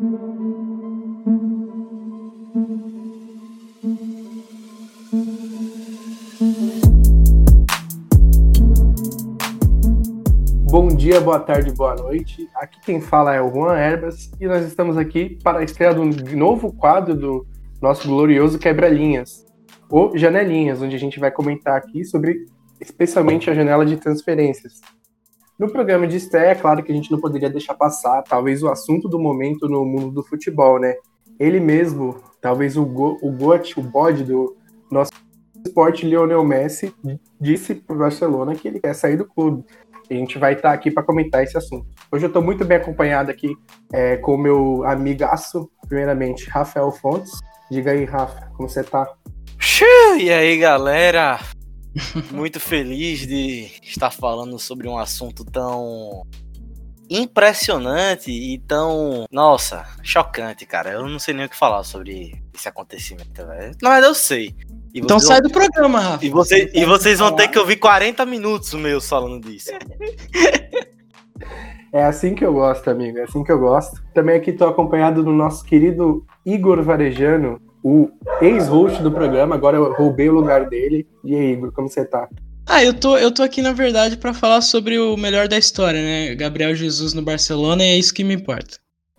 Bom dia, boa tarde, boa noite. Aqui quem fala é o Juan Herbas e nós estamos aqui para a estreia do novo quadro do nosso glorioso Quebra-Linhas, ou Janelinhas, onde a gente vai comentar aqui sobre especialmente a janela de transferências. No programa de estreia, é claro que a gente não poderia deixar passar, talvez, o assunto do momento no mundo do futebol, né? Ele mesmo, talvez o, go, o gote, o bode do nosso esporte, Lionel Messi, disse para o Barcelona que ele quer sair do clube. A gente vai estar aqui para comentar esse assunto. Hoje eu estou muito bem acompanhado aqui é, com o meu amigaço, primeiramente, Rafael Fontes. Diga aí, Rafa, como você está? E aí, galera? Muito feliz de estar falando sobre um assunto tão impressionante e tão, nossa, chocante, cara. Eu não sei nem o que falar sobre esse acontecimento, velho. Na verdade, eu sei. então sai do programa, Rafa. E, você, e vocês vão ter que ouvir 40 minutos meus falando disso. É assim que eu gosto, amigo. É assim que eu gosto. Também aqui estou acompanhado do nosso querido Igor Varejano, o ex-host do programa, agora eu roubei o lugar dele. E aí, Igor, como você tá? Ah, eu tô, eu tô aqui, na verdade, para falar sobre o melhor da história, né? Gabriel Jesus no Barcelona, e é isso que me importa.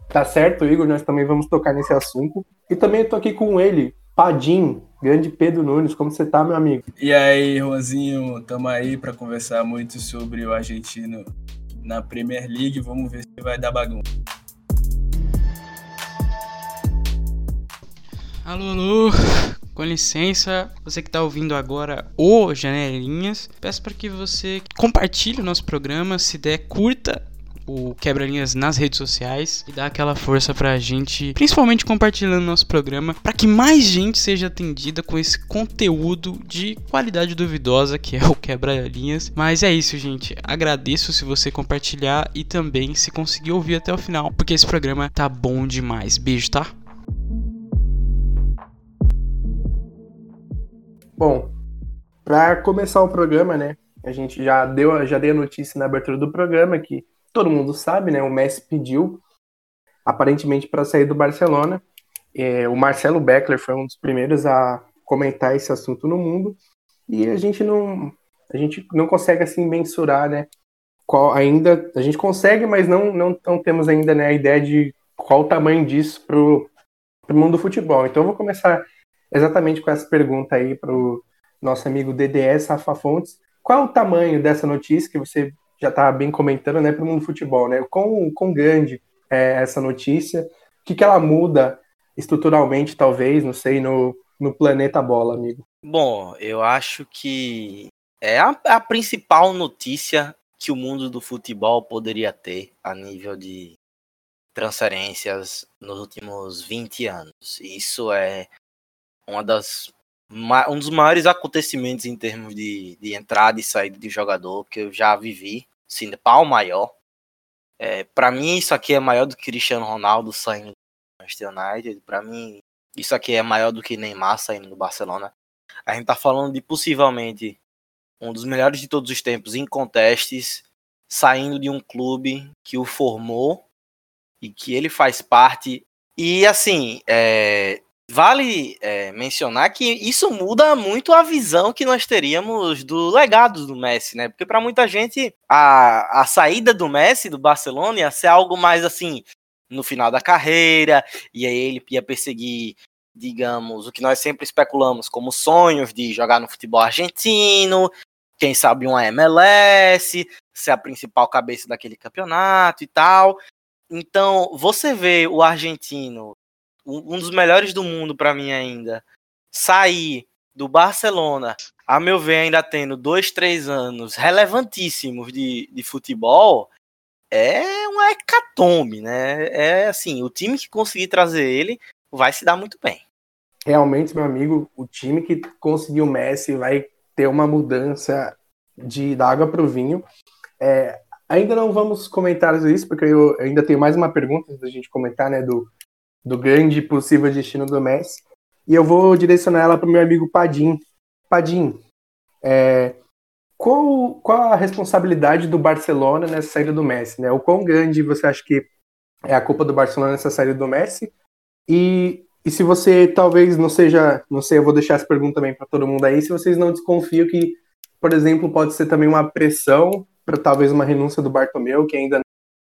Tá certo, Igor, nós também vamos tocar nesse assunto. E também eu tô aqui com ele, Padim, grande Pedro Nunes, como você tá, meu amigo? E aí, Rosinho, tamo aí para conversar muito sobre o argentino na Premier League, vamos ver se vai dar bagunça. Alô, alô, com licença, você que está ouvindo agora o Janelinhas, peço para que você compartilhe o nosso programa, se der, curta o Quebra-Linhas nas redes sociais e dá aquela força pra gente, principalmente compartilhando nosso programa, para que mais gente seja atendida com esse conteúdo de qualidade duvidosa que é o Quebra-Linhas. Mas é isso, gente. Agradeço se você compartilhar e também se conseguir ouvir até o final, porque esse programa tá bom demais. Beijo, tá? Bom, para começar o programa, né? A gente já deu, já dei a notícia na abertura do programa que todo mundo sabe, né? O Messi pediu aparentemente para sair do Barcelona. É, o Marcelo Beckler foi um dos primeiros a comentar esse assunto no mundo e a gente não a gente não consegue assim mensurar, né? Qual ainda a gente consegue, mas não não, não temos ainda né, a ideia de qual o tamanho disso pro, pro mundo do futebol. Então eu vou começar exatamente com essa pergunta aí para o nosso amigo DDS Rafa Fontes. Qual o tamanho dessa notícia que você já está bem comentando né, para o mundo do futebol? Né? Quão, quão grande é essa notícia? O que, que ela muda estruturalmente, talvez, não sei, no, no planeta bola, amigo? Bom, eu acho que é a, a principal notícia que o mundo do futebol poderia ter a nível de transferências nos últimos 20 anos. Isso é uma das um dos maiores acontecimentos em termos de, de entrada e saída de jogador que eu já vivi, assim, pau maior. É, para mim, isso aqui é maior do que Cristiano Ronaldo saindo do Manchester United. Para mim, isso aqui é maior do que Neymar saindo do Barcelona. A gente tá falando de possivelmente um dos melhores de todos os tempos em contestes, saindo de um clube que o formou e que ele faz parte. E assim, é, Vale é, mencionar que isso muda muito a visão que nós teríamos do legado do Messi, né? Porque para muita gente a, a saída do Messi do Barcelona ia ser algo mais assim no final da carreira, e aí ele ia perseguir, digamos, o que nós sempre especulamos como sonhos de jogar no futebol argentino, quem sabe uma MLS, ser a principal cabeça daquele campeonato e tal. Então, você vê o argentino um dos melhores do mundo para mim ainda, sair do Barcelona, a meu ver, ainda tendo dois, três anos relevantíssimos de, de futebol, é uma hecatombe, né? É assim, o time que conseguir trazer ele vai se dar muito bem. Realmente, meu amigo, o time que conseguiu o Messi vai ter uma mudança de da água para o vinho. É, ainda não vamos comentar isso, porque eu ainda tenho mais uma pergunta da gente comentar, né, do, do grande possível destino do Messi. E eu vou direcionar ela para o meu amigo Padim. Padim, é, qual, qual a responsabilidade do Barcelona nessa saída do Messi? Né? O quão grande você acha que é a culpa do Barcelona nessa saída do Messi. E, e se você talvez não seja, não sei, eu vou deixar essa pergunta também para todo mundo aí, se vocês não desconfiam que, por exemplo, pode ser também uma pressão para talvez uma renúncia do Bartomeu, que ainda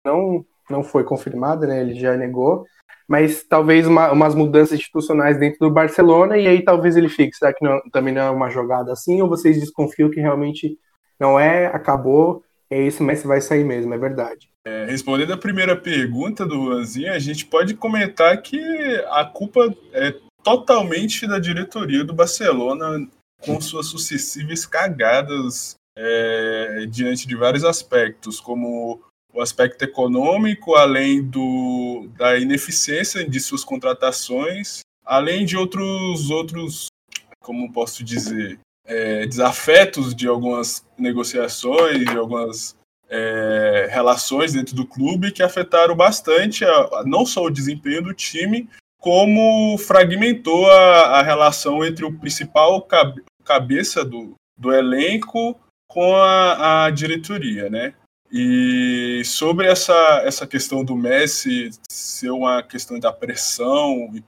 não não foi confirmada, né? Ele já negou, mas talvez uma, umas mudanças institucionais dentro do Barcelona e aí talvez ele fique. Será que não, também não é uma jogada assim ou vocês desconfiam que realmente não é, acabou, é isso, Messi vai sair mesmo, é verdade? É, respondendo a primeira pergunta do Juanzinho, a gente pode comentar que a culpa é totalmente da diretoria do Barcelona com suas sucessivas cagadas é, diante de vários aspectos, como o aspecto econômico, além do, da ineficiência de suas contratações, além de outros, outros como posso dizer, é, desafetos de algumas negociações, de algumas é, relações dentro do clube que afetaram bastante a, não só o desempenho do time, como fragmentou a, a relação entre o principal cabe, cabeça do, do elenco com a, a diretoria, né? E sobre essa, essa questão do Messi ser uma questão da pressão e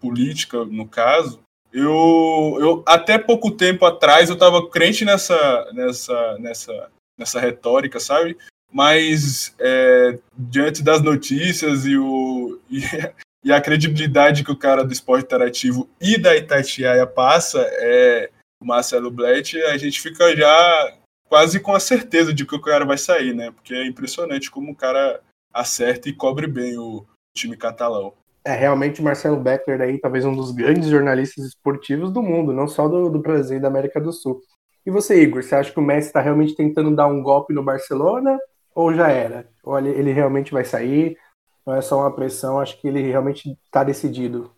política, no caso, eu, eu até pouco tempo atrás eu estava crente nessa, nessa, nessa, nessa retórica, sabe? Mas é, diante das notícias e, o, e, e, a credibilidade que o cara do esporte interativo e da Itatiaia passa, é, o Marcelo Blatt, a gente fica já quase com a certeza de que o cara vai sair, né? Porque é impressionante como o cara acerta e cobre bem o time catalão. É realmente Marcelo Beckler aí, talvez um dos grandes jornalistas esportivos do mundo, não só do, do Brasil e da América do Sul. E você, Igor, você acha que o Messi está realmente tentando dar um golpe no Barcelona ou já era? Ou ele, ele realmente vai sair? Não é só uma pressão, acho que ele realmente está decidido.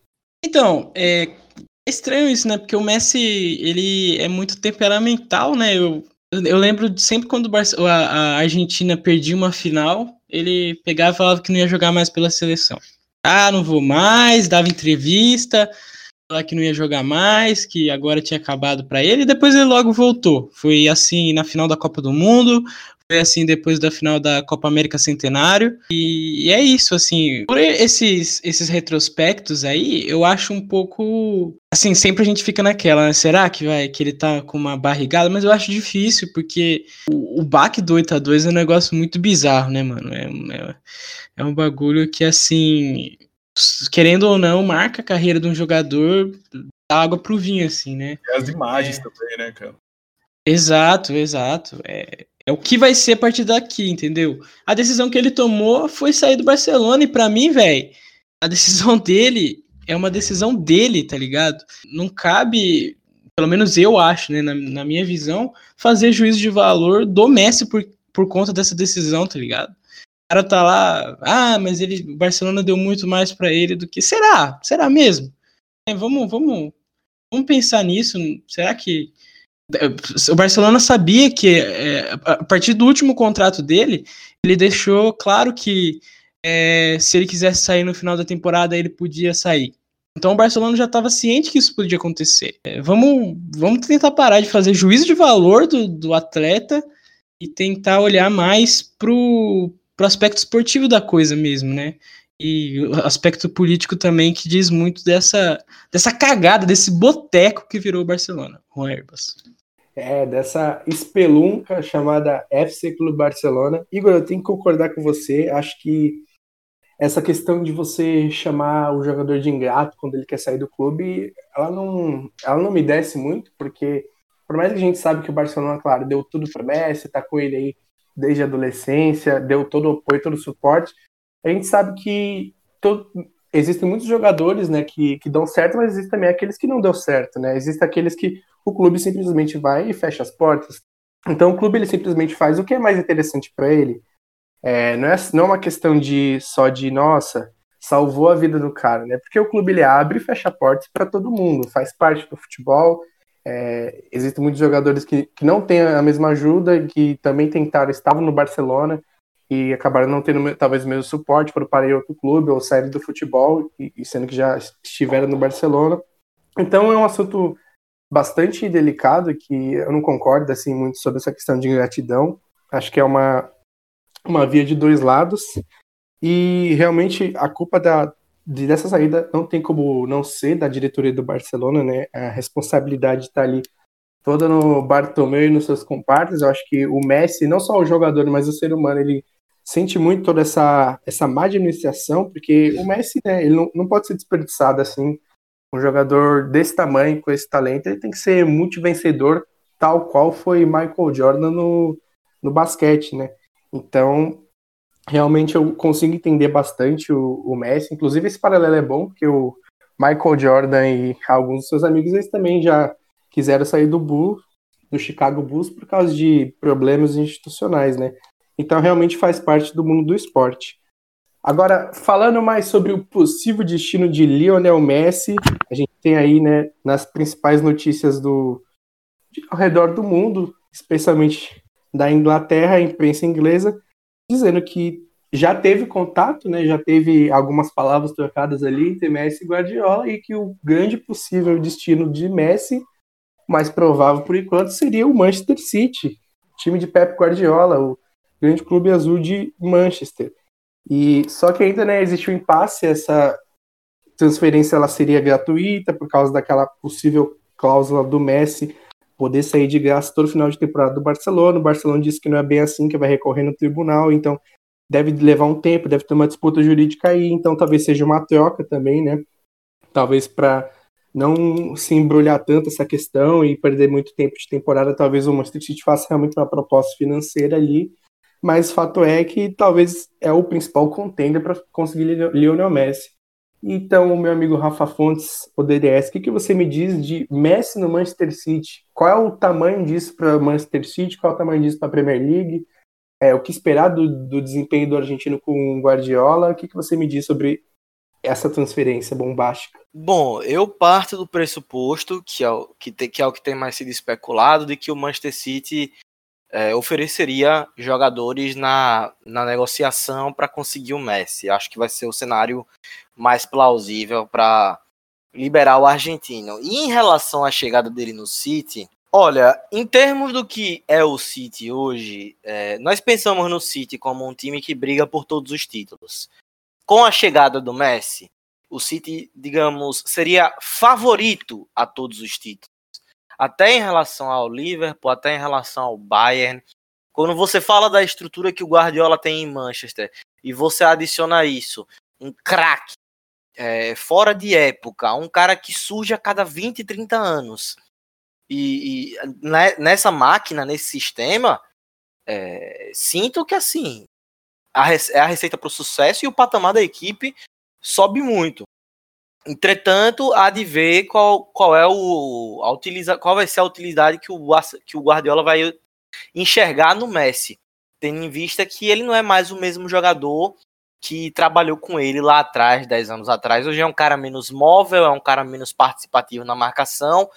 Então, é, é estranho isso, né? Porque o Messi, ele é muito temperamental, né? Eu eu lembro de sempre quando a Argentina perdia uma final, ele pegava e falava que não ia jogar mais pela seleção. Ah, não vou mais, dava entrevista, falava que não ia jogar mais, que agora tinha acabado para ele, e depois ele logo voltou. Foi assim na final da Copa do Mundo, foi assim depois da final da Copa América Centenário. E, e, é isso, assim, por esses, esses retrospectos aí, eu acho um pouco. Assim, sempre a gente fica naquela, né? Será que vai que ele tá com uma barrigada? Mas eu acho difícil, porque o, o baque do 8x2 é um negócio muito bizarro, né, mano? É, é, é um bagulho que, assim, querendo ou não, marca a carreira de um jogador da água pro vinho, assim, né? E as imagens é. também, né, cara? Exato, exato. É, é o que vai ser a partir daqui, entendeu? A decisão que ele tomou foi sair do Barcelona e para mim, velho, a decisão dele é uma decisão dele, tá ligado? Não cabe, pelo menos eu acho, né, na, na minha visão, fazer juízo de valor do Messi por, por conta dessa decisão, tá ligado? O cara tá lá, ah, mas ele, o Barcelona deu muito mais para ele do que será? Será mesmo? É, vamos, vamos, vamos pensar nisso. Será que o Barcelona sabia que é, a partir do último contrato dele, ele deixou claro que é, se ele quisesse sair no final da temporada, ele podia sair. Então o Barcelona já estava ciente que isso podia acontecer. É, vamos, vamos tentar parar de fazer juízo de valor do, do atleta e tentar olhar mais pro, pro aspecto esportivo da coisa mesmo, né? E o aspecto político também que diz muito dessa, dessa cagada, desse boteco que virou o Barcelona, Juan Herbas. É, dessa espelunca chamada FC Clube Barcelona. Igor, eu tenho que concordar com você. Acho que essa questão de você chamar o jogador de ingrato quando ele quer sair do clube, ela não, ela não me desce muito, porque por mais que a gente sabe que o Barcelona, claro, deu tudo para Messi, tá com ele aí desde a adolescência, deu todo o apoio, todo o suporte, a gente sabe que todo, existem muitos jogadores, né, que, que dão certo, mas existem também aqueles que não deu certo, né? Existem aqueles que o clube simplesmente vai e fecha as portas. Então o clube ele simplesmente faz o que é mais interessante para ele. É, não, é, não é uma questão de só de nossa salvou a vida do cara, né? Porque o clube ele abre e fecha portas para todo mundo, faz parte do futebol. É, existem muitos jogadores que, que não têm a mesma ajuda, que também tentaram, estavam no Barcelona e acabaram não tendo talvez o mesmo suporte para parar em outro clube ou sair do futebol, e, sendo que já estiveram no Barcelona. Então é um assunto bastante delicado que eu não concordo assim muito sobre essa questão de ingratidão. Acho que é uma uma via de dois lados. E realmente a culpa da, dessa saída não tem como não ser da diretoria do Barcelona, né? A responsabilidade está ali toda no Bartomeu e nos seus compartes. Eu acho que o Messi, não só o jogador, mas o ser humano, ele sente muito toda essa, essa má administração, porque o Messi, né, ele não, não pode ser desperdiçado assim. Um jogador desse tamanho, com esse talento, ele tem que ser multivencedor, tal qual foi Michael Jordan no, no basquete, né? Então, realmente eu consigo entender bastante o, o Messi. Inclusive, esse paralelo é bom, porque o Michael Jordan e alguns dos seus amigos, eles também já quiseram sair do Bulls, do Chicago Bulls, por causa de problemas institucionais, né? Então realmente faz parte do mundo do esporte. Agora, falando mais sobre o possível destino de Lionel Messi, a gente tem aí, né, nas principais notícias do ao redor do mundo, especialmente da Inglaterra, a imprensa inglesa, dizendo que já teve contato, né, já teve algumas palavras trocadas ali entre Messi e Guardiola e que o grande possível destino de Messi, mais provável por enquanto, seria o Manchester City, time de Pep Guardiola, o Grande Clube Azul de Manchester. E só que ainda né, existe um impasse, essa transferência ela seria gratuita por causa daquela possível cláusula do Messi poder sair de graça todo final de temporada do Barcelona. O Barcelona disse que não é bem assim, que vai recorrer no tribunal, então deve levar um tempo, deve ter uma disputa jurídica aí, então talvez seja uma troca também, né? Talvez para não se embrulhar tanto essa questão e perder muito tempo de temporada, talvez o Manchester City faça realmente uma proposta financeira ali mas fato é que talvez é o principal contender para conseguir Lionel Messi. Então, meu amigo Rafa Fontes, o DDS, o que, que você me diz de Messi no Manchester City? Qual é o tamanho disso para Manchester City? Qual é o tamanho disso para a Premier League? É, o que esperar do, do desempenho do argentino com o Guardiola? O que, que você me diz sobre essa transferência bombástica? Bom, eu parto do pressuposto, que é o que, que, é o que tem mais sido especulado, de que o Manchester City é, ofereceria jogadores na, na negociação para conseguir o Messi. Acho que vai ser o cenário mais plausível para liberar o argentino. E em relação à chegada dele no City, olha, em termos do que é o City hoje, é, nós pensamos no City como um time que briga por todos os títulos. Com a chegada do Messi, o City, digamos, seria favorito a todos os títulos até em relação ao Liverpool, até em relação ao Bayern. Quando você fala da estrutura que o Guardiola tem em Manchester e você adiciona isso, um craque é, fora de época, um cara que surge a cada 20, 30 anos. E, e né, nessa máquina, nesse sistema, é, sinto que assim é a receita para o sucesso e o patamar da equipe sobe muito. Entretanto, há de ver qual, qual é o a utiliza, qual vai ser a utilidade que o, que o Guardiola vai enxergar no Messi, tendo em vista que ele não é mais o mesmo jogador que trabalhou com ele lá atrás, 10 anos atrás. Hoje é um cara menos móvel, é um cara menos participativo na marcação,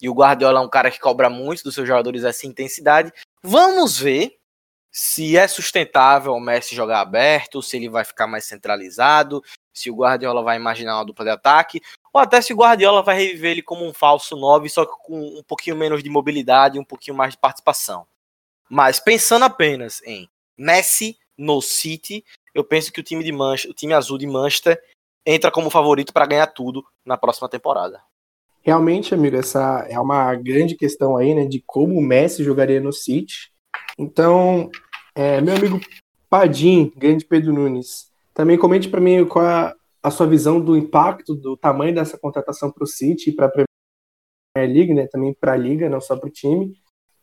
e o Guardiola é um cara que cobra muito dos seus jogadores essa intensidade. Vamos ver se é sustentável o Messi jogar aberto, se ele vai ficar mais centralizado, se o Guardiola vai imaginar uma dupla de ataque, ou até se o Guardiola vai reviver ele como um falso 9, só que com um pouquinho menos de mobilidade, um pouquinho mais de participação. Mas pensando apenas em Messi no City, eu penso que o time de Manchester, o time azul de Manchester entra como favorito para ganhar tudo na próxima temporada. Realmente, amigo, essa é uma grande questão aí, né, de como o Messi jogaria no City. Então, é, meu amigo Padim, grande Pedro Nunes, também comente para mim qual é a sua visão do impacto, do tamanho dessa contratação para o City e para a Premier League, né? Também para a Liga, não só para o time.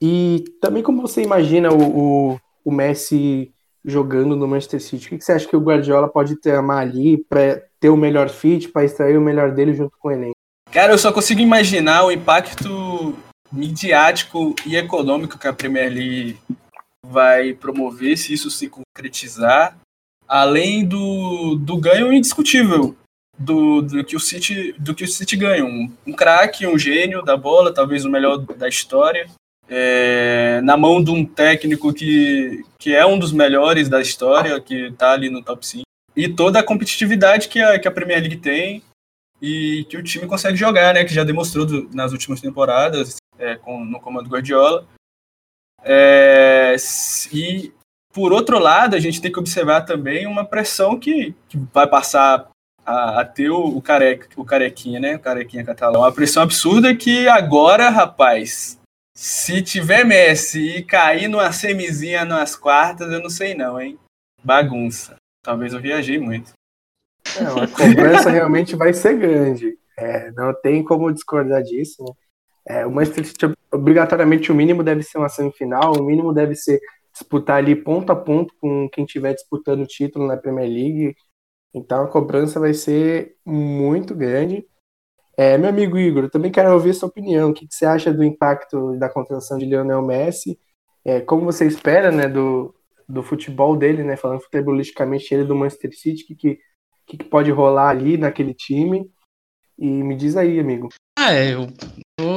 E também como você imagina o, o, o, Messi jogando no Manchester City? O que você acha que o Guardiola pode ter ali para ter o melhor fit, para extrair o melhor dele junto com o elenco? Cara, eu só consigo imaginar o impacto midiático e econômico que a Premier League vai promover se isso se concretizar além do, do ganho indiscutível do, do, que o City, do que o City ganha. Um, um craque, um gênio da bola, talvez o melhor da história, é, na mão de um técnico que, que é um dos melhores da história, que está ali no top 5. E toda a competitividade que a, que a Premier League tem e que o time consegue jogar, né? Que já demonstrou do, nas últimas temporadas é, com, no comando Guardiola. É, e por outro lado, a gente tem que observar também uma pressão que, que vai passar a, a ter o, o, o carequinha, né? O carequinha catalão. Uma pressão absurda que agora, rapaz, se tiver Messi e cair numa semizinha nas quartas, eu não sei não, hein? Bagunça. Talvez eu viajei muito. Não, a cobrança realmente vai ser grande. É, não tem como discordar disso, né? É, o Manchester City, obrigatoriamente, o mínimo deve ser uma semifinal, o mínimo deve ser disputar ali ponto a ponto com quem estiver disputando o título na Premier League. Então a cobrança vai ser muito grande. É, meu amigo Igor, também quero ouvir sua opinião. O que, que você acha do impacto da contratação de Lionel Messi? É, como você espera né, do, do futebol dele, né, falando futebolisticamente, ele do Manchester City, o que, que, que pode rolar ali naquele time? E me diz aí, amigo. Ah, é, eu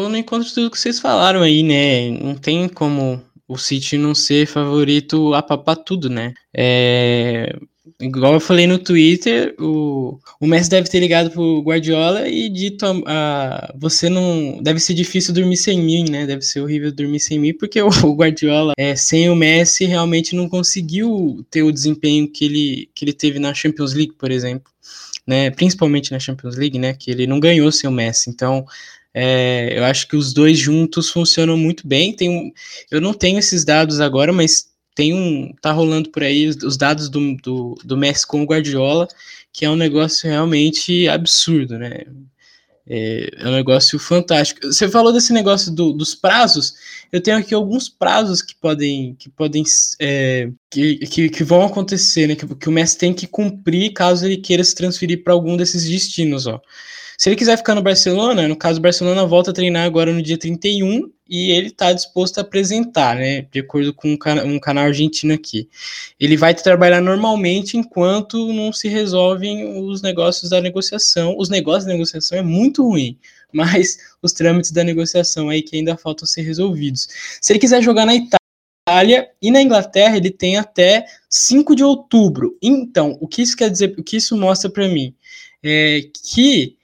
no encontro tudo que vocês falaram aí, né? Não tem como o City não ser favorito a papar tudo, né? É, igual eu falei no Twitter, o, o Messi deve ter ligado pro Guardiola e dito a, a, você não deve ser difícil dormir sem mim, né? Deve ser horrível dormir sem mim, porque o, o Guardiola é, sem o Messi realmente não conseguiu ter o desempenho que ele, que ele teve na Champions League, por exemplo. Né, principalmente na Champions League, né, que ele não ganhou sem o Messi. Então, é, eu acho que os dois juntos funcionam muito bem. Tem um, eu não tenho esses dados agora, mas tem um. tá rolando por aí os, os dados do, do, do Messi com o Guardiola, que é um negócio realmente absurdo, né? É, é um negócio fantástico. Você falou desse negócio do, dos prazos. Eu tenho aqui alguns prazos que podem que podem é, que, que, que, vão acontecer, né? Que, que o Messi tem que cumprir caso ele queira se transferir para algum desses destinos, ó. Se ele quiser ficar no Barcelona, no caso, o Barcelona volta a treinar agora no dia 31 e ele está disposto a apresentar, né? De acordo com um, um canal argentino aqui. Ele vai trabalhar normalmente enquanto não se resolvem os negócios da negociação. Os negócios da negociação é muito ruim, mas os trâmites da negociação aí que ainda faltam ser resolvidos. Se ele quiser jogar na Itália, e na Inglaterra ele tem até 5 de outubro. Então, o que isso quer dizer, o que isso mostra para mim? É que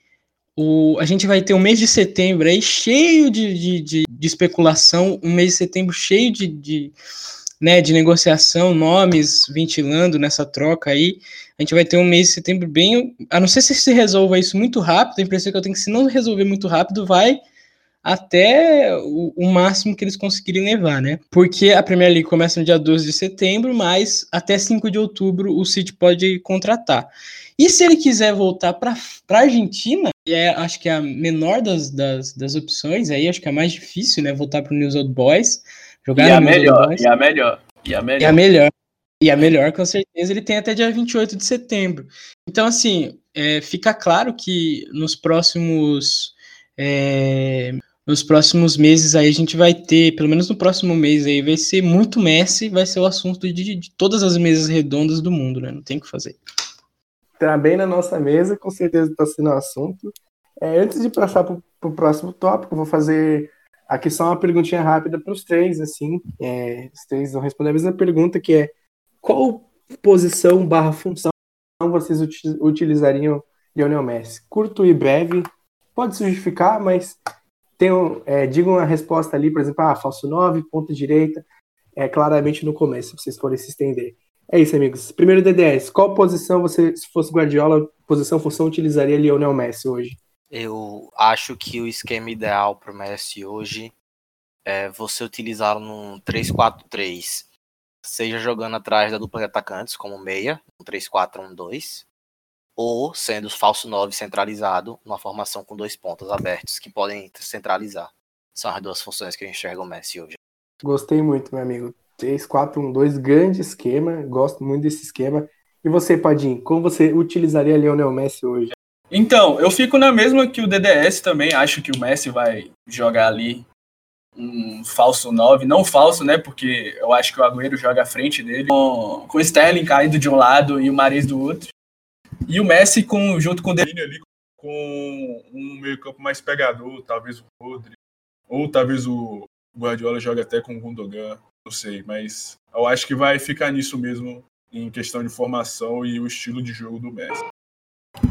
o, a gente vai ter um mês de setembro aí cheio de, de, de, de especulação, um mês de setembro cheio de, de, né, de negociação, nomes ventilando nessa troca aí. A gente vai ter um mês de setembro bem. A não ser se se resolva isso muito rápido, a impressão que eu tenho que se não resolver muito rápido, vai até o, o, máximo que eles conseguirem levar, né? Porque a Premier League começa no dia 12 de setembro, mas até 5 de outubro o City pode contratar. E se ele quiser voltar para a Argentina, é, acho que é a menor das, das, das opções, aí acho que é a mais difícil, né? Voltar para o News Old Boys. Jogar e a melhor, e a melhor, e a melhor. E a melhor. E a melhor, com certeza, ele tem até dia 28 de setembro. Então, assim, é, fica claro que nos próximos. É, nos próximos meses aí a gente vai ter, pelo menos no próximo mês aí, vai ser muito Messi, vai ser o assunto de, de todas as mesas redondas do mundo, né? Não tem o que fazer tá bem na nossa mesa, com certeza está sendo um assunto. É, antes de passar para o próximo tópico, vou fazer aqui só uma perguntinha rápida para os três, assim. É, os três vão responder a mesma pergunta, que é qual posição barra função vocês utilizariam Lionel Messi? Curto e breve, pode se justificar, mas tenham, é, digam a resposta ali, por exemplo, ah, falso 9, ponta direita, é claramente no começo, se vocês forem se estender. É isso, amigos. Primeiro DDS, qual posição você, se fosse Guardiola, posição, função, utilizaria Lionel Messi hoje? Eu acho que o esquema ideal para o Messi hoje é você utilizá-lo num 3-4-3, seja jogando atrás da dupla de atacantes, como meia, um 3-4-1-2, ou sendo falso 9 centralizado, numa formação com dois pontos abertos que podem centralizar. São as duas funções que eu enxergo o Messi hoje. Gostei muito, meu amigo. 3-4-1-2, grande esquema, gosto muito desse esquema. E você, Padim, como você utilizaria Lionel Messi hoje? Então, eu fico na mesma que o DDS também, acho que o Messi vai jogar ali um falso 9, não falso, né, porque eu acho que o Agüero joga à frente dele, com, com o Sterling caindo de um lado e o Maris do outro. E o Messi com, junto com o Delini ali, com um meio campo mais pegador, talvez o Rodri, ou talvez o Guardiola joga até com o Gundogan não sei, mas eu acho que vai ficar nisso mesmo em questão de formação e o estilo de jogo do Messi.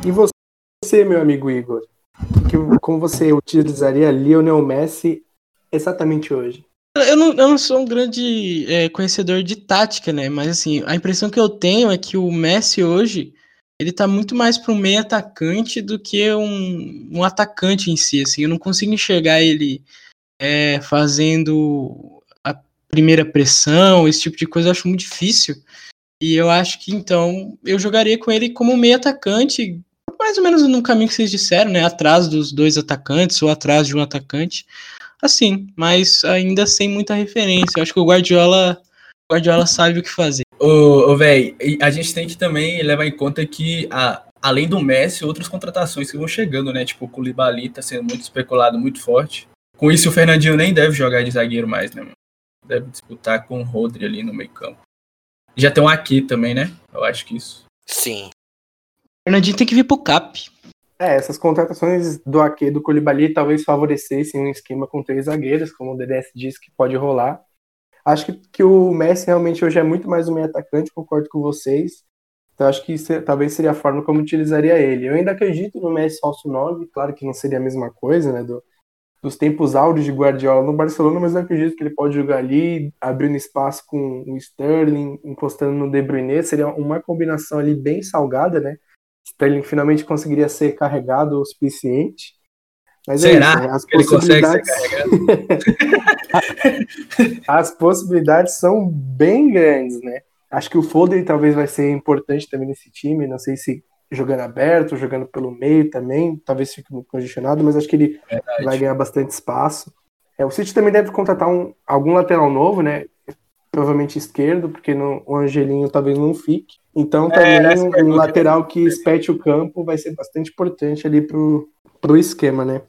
E você, meu amigo Igor? Que, como você utilizaria Lionel Messi exatamente hoje? Eu não, eu não sou um grande é, conhecedor de tática, né? Mas assim, a impressão que eu tenho é que o Messi hoje ele tá muito mais para um meio atacante do que um, um atacante em si. Assim, eu não consigo enxergar ele é, fazendo primeira pressão, esse tipo de coisa, eu acho muito difícil. E eu acho que então eu jogaria com ele como meio atacante, mais ou menos no caminho que vocês disseram, né? Atrás dos dois atacantes ou atrás de um atacante. Assim, mas ainda sem muita referência. Eu acho que o Guardiola, o Guardiola sabe o que fazer. Ô, ô velho, a gente tem que também levar em conta que, a, além do Messi, outras contratações que vão chegando, né? Tipo, o Koulibaly tá sendo muito especulado, muito forte. Com isso, o Fernandinho nem deve jogar de zagueiro mais, né, mano? Deve disputar com o Rodri ali no meio campo. Já tem um aqui também, né? Eu acho que isso. Sim. O Fernandinho tem que vir pro CAP. É, essas contratações do Ake do Colibali talvez favorecessem um esquema com três zagueiros, como o DDS diz que pode rolar. Acho que, que o Messi realmente hoje é muito mais um meio atacante, concordo com vocês. Então acho que isso, talvez seria a forma como utilizaria ele. Eu ainda acredito no Messi falso 9, claro que não seria a mesma coisa, né, do, dos tempos áureos de Guardiola no Barcelona, mas eu acredito que ele pode jogar ali, abrindo espaço com o Sterling, encostando no De Bruyne, seria uma combinação ali bem salgada, né? Sterling finalmente conseguiria ser carregado o suficiente. Mas é Será é isso, as que possibilidades... as possibilidades são bem grandes, né? Acho que o Foden talvez vai ser importante também nesse time, não sei se jogando aberto, jogando pelo meio também, talvez fique muito congestionado, mas acho que ele Verdade. vai ganhar bastante espaço. É, o City também deve contratar um, algum lateral novo, né? Provavelmente esquerdo, porque no, o Angelinho talvez não fique. Então é, também é, um, um lateral que espete o campo vai ser bastante importante ali pro, pro esquema, né?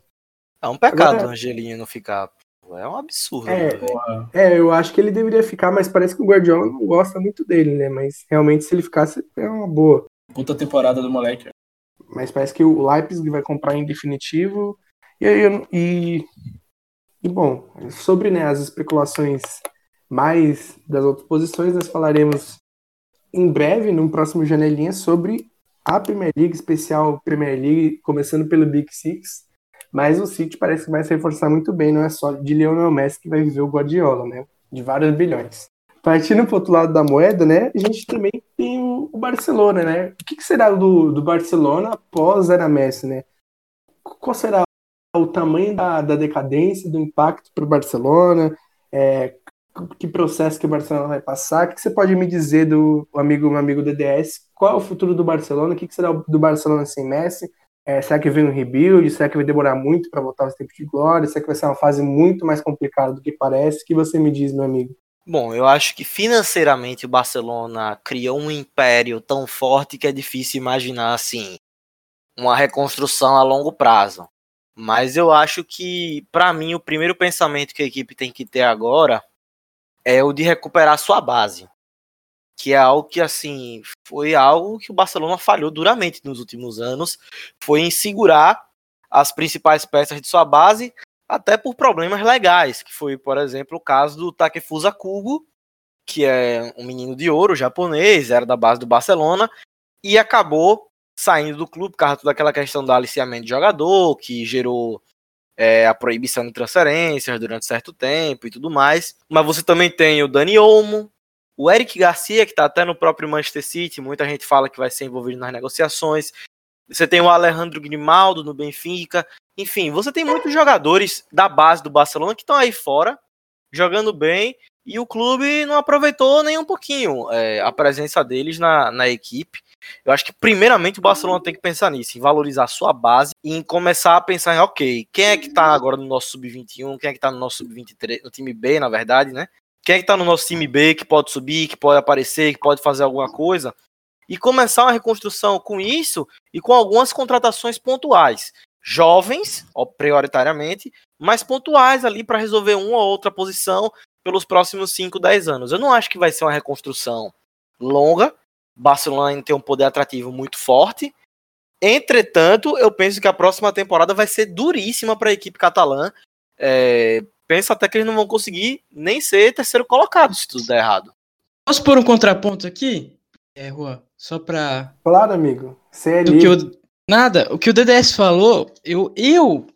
É um pecado Agora, o Angelinho não ficar. É um absurdo. É, né, é, eu acho que ele deveria ficar, mas parece que o Guardiola não gosta muito dele, né? Mas realmente se ele ficasse é uma boa. Puta temporada do moleque. Mas parece que o Leipzig vai comprar em definitivo. E aí, e, e bom, sobre né, as especulações mais das outras posições, nós falaremos em breve, no próximo janelinha, sobre a Premier League, especial Premier League, começando pelo Big Six. Mas o City parece que vai se reforçar muito bem, não é só de Lionel Messi que vai viver o Guardiola, né? De vários bilhões. Partindo para outro lado da moeda, né? A gente também tem o, Barcelona, né? O que, que será do, do Barcelona após era Messi, né? Qual será o tamanho da, da decadência, do impacto para o Barcelona? É, que processo que o Barcelona vai passar? O que, você pode me dizer do amigo, meu amigo DDS? Qual é o futuro do Barcelona? O que, que será do Barcelona sem Messi? É, será que vem um rebuild? Será que vai demorar muito para voltar aos tempos de glória? Será que vai ser uma fase muito mais complicada do que parece? O que você me diz, meu amigo? Bom, eu acho que financeiramente o Barcelona criou um império tão forte que é difícil imaginar assim uma reconstrução a longo prazo. Mas eu acho que, para mim, o primeiro pensamento que a equipe tem que ter agora é o de recuperar sua base. Que é algo que, assim, foi algo que o Barcelona falhou duramente nos últimos anos. Foi em segurar as principais peças de sua base até por problemas legais, que foi, por exemplo, o caso do Takefusa Kubo, que é um menino de ouro japonês, era da base do Barcelona, e acabou saindo do clube por causa toda aquela questão do aliciamento de jogador, que gerou é, a proibição de transferências durante certo tempo e tudo mais. Mas você também tem o Dani Olmo, o Eric Garcia, que está até no próprio Manchester City, muita gente fala que vai ser envolvido nas negociações. Você tem o Alejandro Grimaldo no Benfica. Enfim, você tem muitos jogadores da base do Barcelona que estão aí fora, jogando bem, e o clube não aproveitou nem um pouquinho é, a presença deles na, na equipe. Eu acho que, primeiramente, o Barcelona tem que pensar nisso, em valorizar sua base e em começar a pensar em, ok, quem é que tá agora no nosso sub-21, quem é que tá no nosso sub-23, no time B, na verdade, né? Quem é que tá no nosso time B que pode subir, que pode aparecer, que pode fazer alguma coisa? E começar uma reconstrução com isso e com algumas contratações pontuais jovens, prioritariamente, mas pontuais ali para resolver uma ou outra posição pelos próximos 5, 10 anos. Eu não acho que vai ser uma reconstrução longa. Barcelona ainda tem um poder atrativo muito forte. Entretanto, eu penso que a próxima temporada vai ser duríssima para a equipe catalã. É, penso até que eles não vão conseguir nem ser terceiro colocado se tudo der errado. Posso pôr um contraponto aqui? É, Juan, só para. Claro, amigo. Você é do que eu, Nada, o que o DDS falou, eu, eu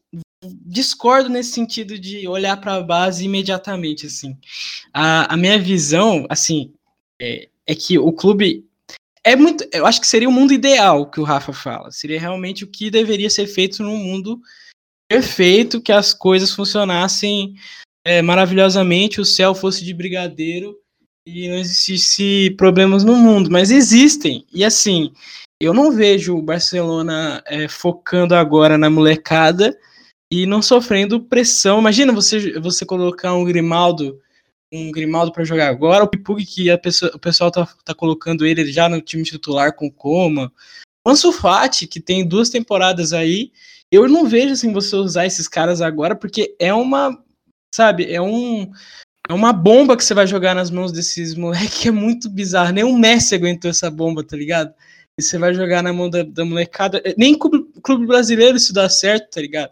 discordo nesse sentido de olhar para a base imediatamente, assim. A, a minha visão, assim, é, é, que o clube é muito, eu acho que seria o mundo ideal que o Rafa fala. Seria realmente o que deveria ser feito num mundo perfeito, que as coisas funcionassem é, maravilhosamente, o céu fosse de brigadeiro e não existisse problemas no mundo, mas existem. E assim, eu não vejo o Barcelona é, focando agora na molecada e não sofrendo pressão. Imagina você, você colocar um Grimaldo, um Grimaldo para jogar agora, o Pipug que pessoa, o pessoal tá, tá colocando ele já no time titular com Coma. O Ansu Fati, que tem duas temporadas aí, eu não vejo assim você usar esses caras agora porque é uma, sabe, é um é uma bomba que você vai jogar nas mãos desses moleques que é muito bizarro. Nem o Messi aguentou essa bomba, tá ligado? E você vai jogar na mão da, da molecada. Nem clube, clube brasileiro isso dá certo, tá ligado?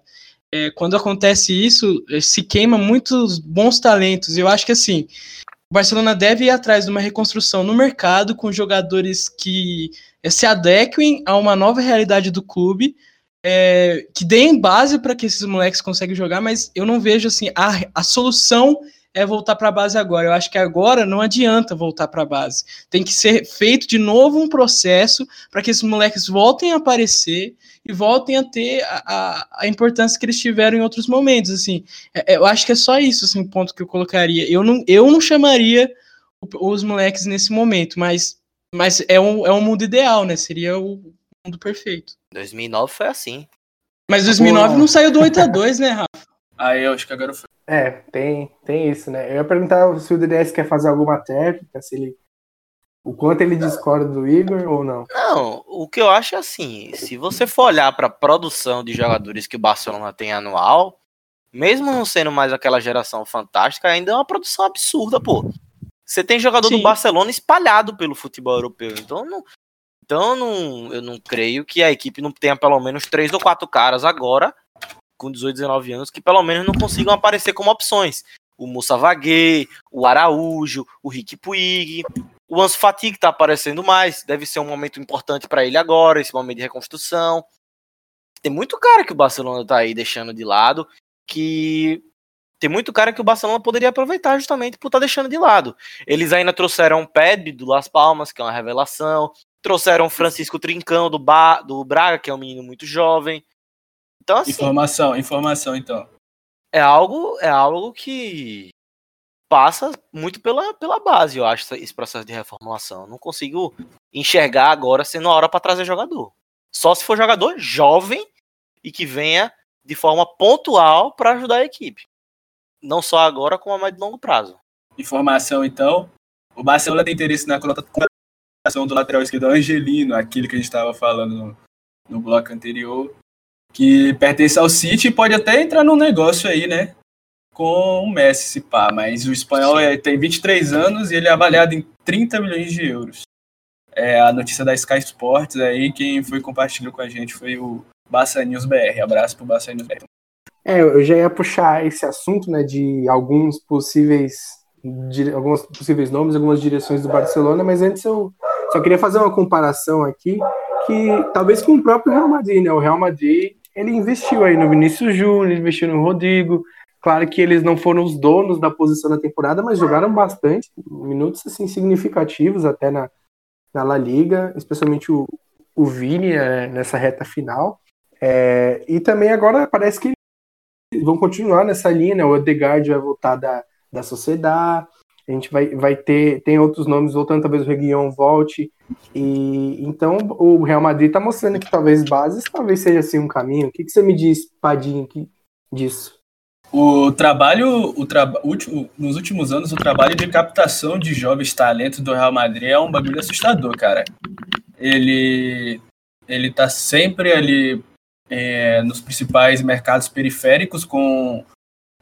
é, quando acontece isso, é, se queima muitos bons talentos. Eu acho que assim, o Barcelona deve ir atrás de uma reconstrução no mercado com jogadores que é, se adequem a uma nova realidade do clube, é, que deem base para que esses moleques consigam jogar, mas eu não vejo assim a, a solução é voltar para a base agora. Eu acho que agora não adianta voltar para a base. Tem que ser feito de novo um processo para que esses moleques voltem a aparecer e voltem a ter a, a, a, importância que eles tiveram em outros momentos, assim. É, é eu acho que é só isso, assim, o ponto que eu colocaria. Eu não, eu não chamaria os moleques nesse momento, mas, mas é, um, é um mundo ideal, né? Seria o mundo perfeito. 2009 foi assim. Mas 2009 Pô. não saiu do 8 a 2 né, Rafa? Aí eu acho que agora foi. É, tem, tem isso, né? Eu ia perguntar se o DDS quer fazer alguma técnica, se ele o quanto ele discorda do Igor ou não? Não, o que eu acho é assim: se você for olhar para a produção de jogadores que o Barcelona tem anual, mesmo não sendo mais aquela geração fantástica, ainda é uma produção absurda, pô. Você tem jogador Sim. do Barcelona espalhado pelo futebol europeu, então não, então não, eu não creio que a equipe não tenha pelo menos três ou quatro caras agora, com 18, 19 anos, que pelo menos não consigam aparecer como opções. O Moussa Vaguet, o Araújo, o Rick Puig, o Ansu Fati que tá aparecendo mais, deve ser um momento importante para ele agora, esse momento de reconstrução. Tem muito cara que o Barcelona tá aí deixando de lado, que tem muito cara que o Barcelona poderia aproveitar justamente por estar tá deixando de lado. Eles ainda trouxeram o Pedri do Las Palmas, que é uma revelação, trouxeram Francisco Trincão do, ba do Braga, que é um menino muito jovem. Então assim, informação, informação então. É algo, é algo que passa muito pela, pela base, eu acho, esse processo de reformulação. não consigo enxergar agora sendo a hora para trazer jogador. Só se for jogador jovem e que venha de forma pontual para ajudar a equipe. Não só agora, como a mais de longo prazo. Informação, então. O Barcelona tem interesse na contratação do lateral esquerdo Angelino, aquele que a gente estava falando no, no bloco anterior, que pertence ao City e pode até entrar no negócio aí, né? com o Messi, se pá, mas o espanhol é, tem 23 anos e ele é avaliado em 30 milhões de euros. É a notícia da Sky Sports aí, quem foi compartilhando com a gente foi o Bassa News BR. Abraço pro Bassa News BR. É, eu já ia puxar esse assunto, né, de alguns possíveis de, alguns possíveis nomes, algumas direções do Barcelona, mas antes eu só queria fazer uma comparação aqui que talvez com o próprio Real Madrid, né? O Real Madrid, ele investiu aí no Vinícius Júnior, investiu no Rodrigo, Claro que eles não foram os donos da posição da temporada, mas jogaram bastante, minutos assim, significativos até na, na La Liga, especialmente o, o Vini é, nessa reta final. É, e também agora parece que vão continuar nessa linha, né? O Odegaard vai voltar da, da Sociedade, a gente vai, vai ter tem outros nomes voltando, talvez o Reguion volte. E então o Real Madrid está mostrando que talvez bases talvez seja assim um caminho. O que, que você me diz, Padinho, disso? O trabalho, o tra... nos últimos anos, o trabalho de captação de jovens talentos do Real Madrid é um bagulho assustador, cara. Ele, ele tá sempre ali é, nos principais mercados periféricos com,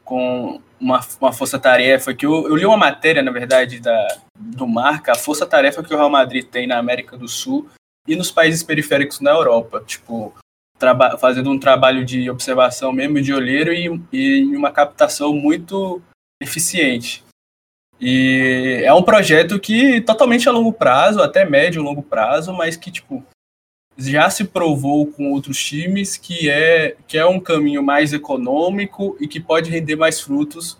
com uma, uma força-tarefa que eu, eu li uma matéria, na verdade, da, do Marca, a força-tarefa que o Real Madrid tem na América do Sul e nos países periféricos na Europa. Tipo, fazendo um trabalho de observação mesmo de olheiro e, e uma captação muito eficiente. E é um projeto que totalmente a longo prazo, até médio e longo prazo, mas que tipo já se provou com outros times que é, que é um caminho mais econômico e que pode render mais frutos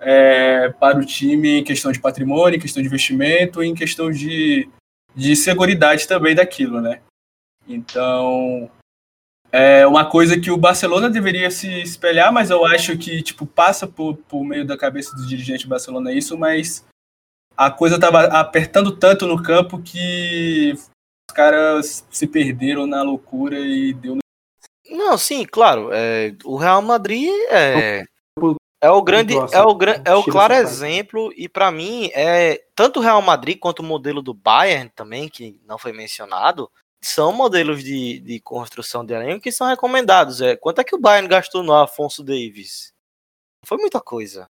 é, para o time em questão de patrimônio, em questão de investimento, em questão de, de segurança também daquilo, né? Então, é uma coisa que o Barcelona deveria se espelhar, mas eu acho que tipo passa por, por meio da cabeça dos dirigentes do Barcelona isso, mas a coisa estava apertando tanto no campo que os caras se perderam na loucura e deu. Não, sim, claro. É, o Real Madrid é, é o grande, é o, é o claro exemplo e para mim é tanto o Real Madrid quanto o modelo do Bayern também que não foi mencionado são modelos de, de construção de elenco que são recomendados. É, quanto é que o Bayern gastou no Afonso Davis? Não foi muita coisa.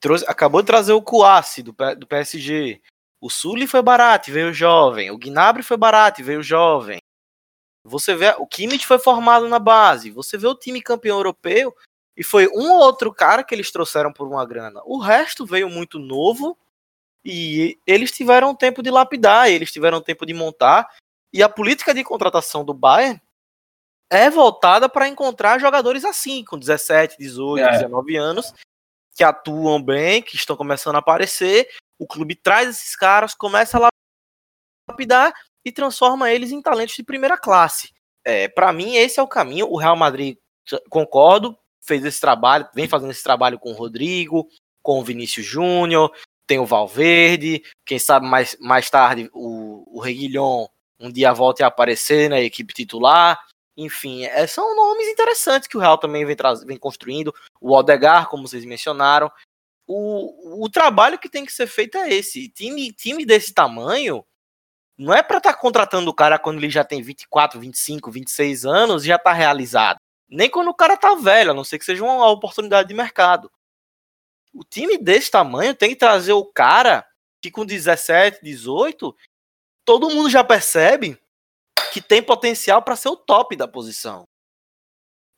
Trouxe, acabou de trazer o Kouassi do, do PSG. O Sully foi barato e veio jovem. O Gnabry foi barato e veio jovem. Você vê, o Kimmich foi formado na base. Você vê o time campeão europeu e foi um ou outro cara que eles trouxeram por uma grana. O resto veio muito novo e eles tiveram tempo de lapidar, eles tiveram tempo de montar e a política de contratação do Bayern é voltada para encontrar jogadores assim, com 17, 18, é. 19 anos, que atuam bem, que estão começando a aparecer. O clube traz esses caras, começa a lapidar e transforma eles em talentos de primeira classe. É, para mim, esse é o caminho. O Real Madrid, concordo, fez esse trabalho, vem fazendo esse trabalho com o Rodrigo, com o Vinícius Júnior, tem o Valverde, quem sabe mais, mais tarde o, o Reguilhon um dia volte a aparecer na equipe titular. Enfim, é, são nomes interessantes que o Real também vem, vem construindo. O Odegar, como vocês mencionaram. O, o trabalho que tem que ser feito é esse. Time, time desse tamanho não é para estar tá contratando o cara quando ele já tem 24, 25, 26 anos e já está realizado. Nem quando o cara tá velho, a não ser que seja uma oportunidade de mercado. O time desse tamanho tem que trazer o cara que com 17, 18 todo mundo já percebe que tem potencial para ser o top da posição.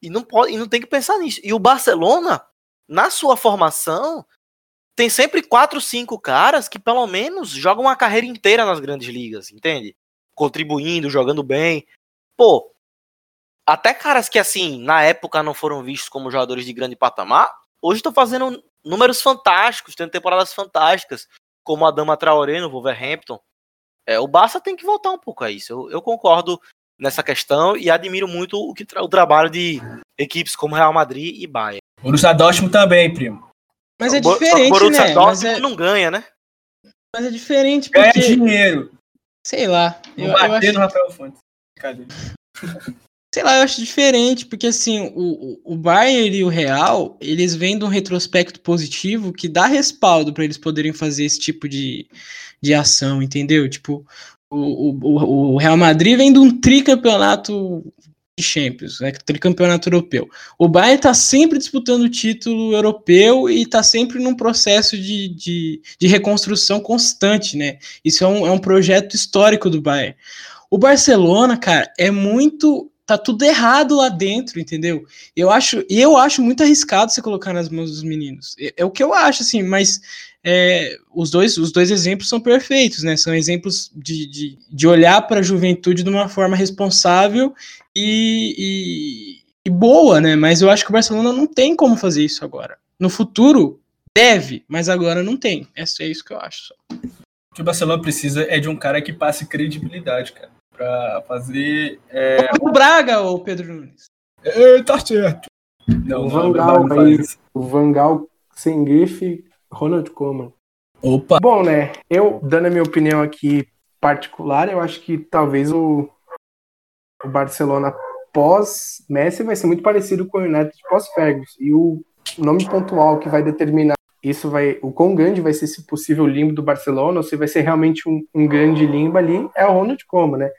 E não pode, e não tem que pensar nisso. E o Barcelona, na sua formação, tem sempre quatro, cinco caras que pelo menos jogam uma carreira inteira nas grandes ligas, entende? Contribuindo, jogando bem. Pô, até caras que assim, na época não foram vistos como jogadores de grande patamar, hoje estão fazendo números fantásticos, tendo temporadas fantásticas, como a Dama Traoré no Wolverhampton, é, o Barça tem que voltar um pouco a isso. Eu, eu concordo nessa questão e admiro muito o, que, o trabalho de equipes como Real Madrid e Bayern. O Borussia Dortmund também, primo. Mas é diferente, o Borussia né? Dortmund é... não ganha, né? Mas é diferente porque... Ganha dinheiro. Sei lá. Eu, eu acho... no Rafael Fontes. Cadê? Sei lá, eu acho diferente, porque assim, o, o Bayern e o Real, eles vêm de um retrospecto positivo que dá respaldo para eles poderem fazer esse tipo de, de ação, entendeu? Tipo, o, o, o Real Madrid vem de um tricampeonato Champions, né, tricampeonato europeu. O Bayern está sempre disputando o título europeu e está sempre num processo de, de, de, reconstrução constante, né? Isso é um, é um projeto histórico do Bayern. O Barcelona, cara, é muito tá tudo errado lá dentro, entendeu? Eu acho, eu acho muito arriscado você colocar nas mãos dos meninos. É, é o que eu acho, assim, mas é, os, dois, os dois exemplos são perfeitos, né? São exemplos de, de, de olhar para a juventude de uma forma responsável e, e, e, boa, né? Mas eu acho que o Barcelona não tem como fazer isso agora. No futuro, deve, mas agora não tem. É, é isso que eu acho. Só. O que o Barcelona precisa é de um cara que passe credibilidade, cara. Pra fazer. É... O Braga, o Pedro Nunes. É, tá certo. Não, o Vangal, o Vangal sem grife Ronald Koeman. Opa! Bom, né? Eu, dando a minha opinião aqui particular, eu acho que talvez o, o Barcelona pós-Messi vai ser muito parecido com o United pós-Fergus. E o nome pontual que vai determinar isso vai. O quão grande vai ser, se possível, limbo do Barcelona, ou se vai ser realmente um, um grande limbo ali, é o Ronald Koeman, né?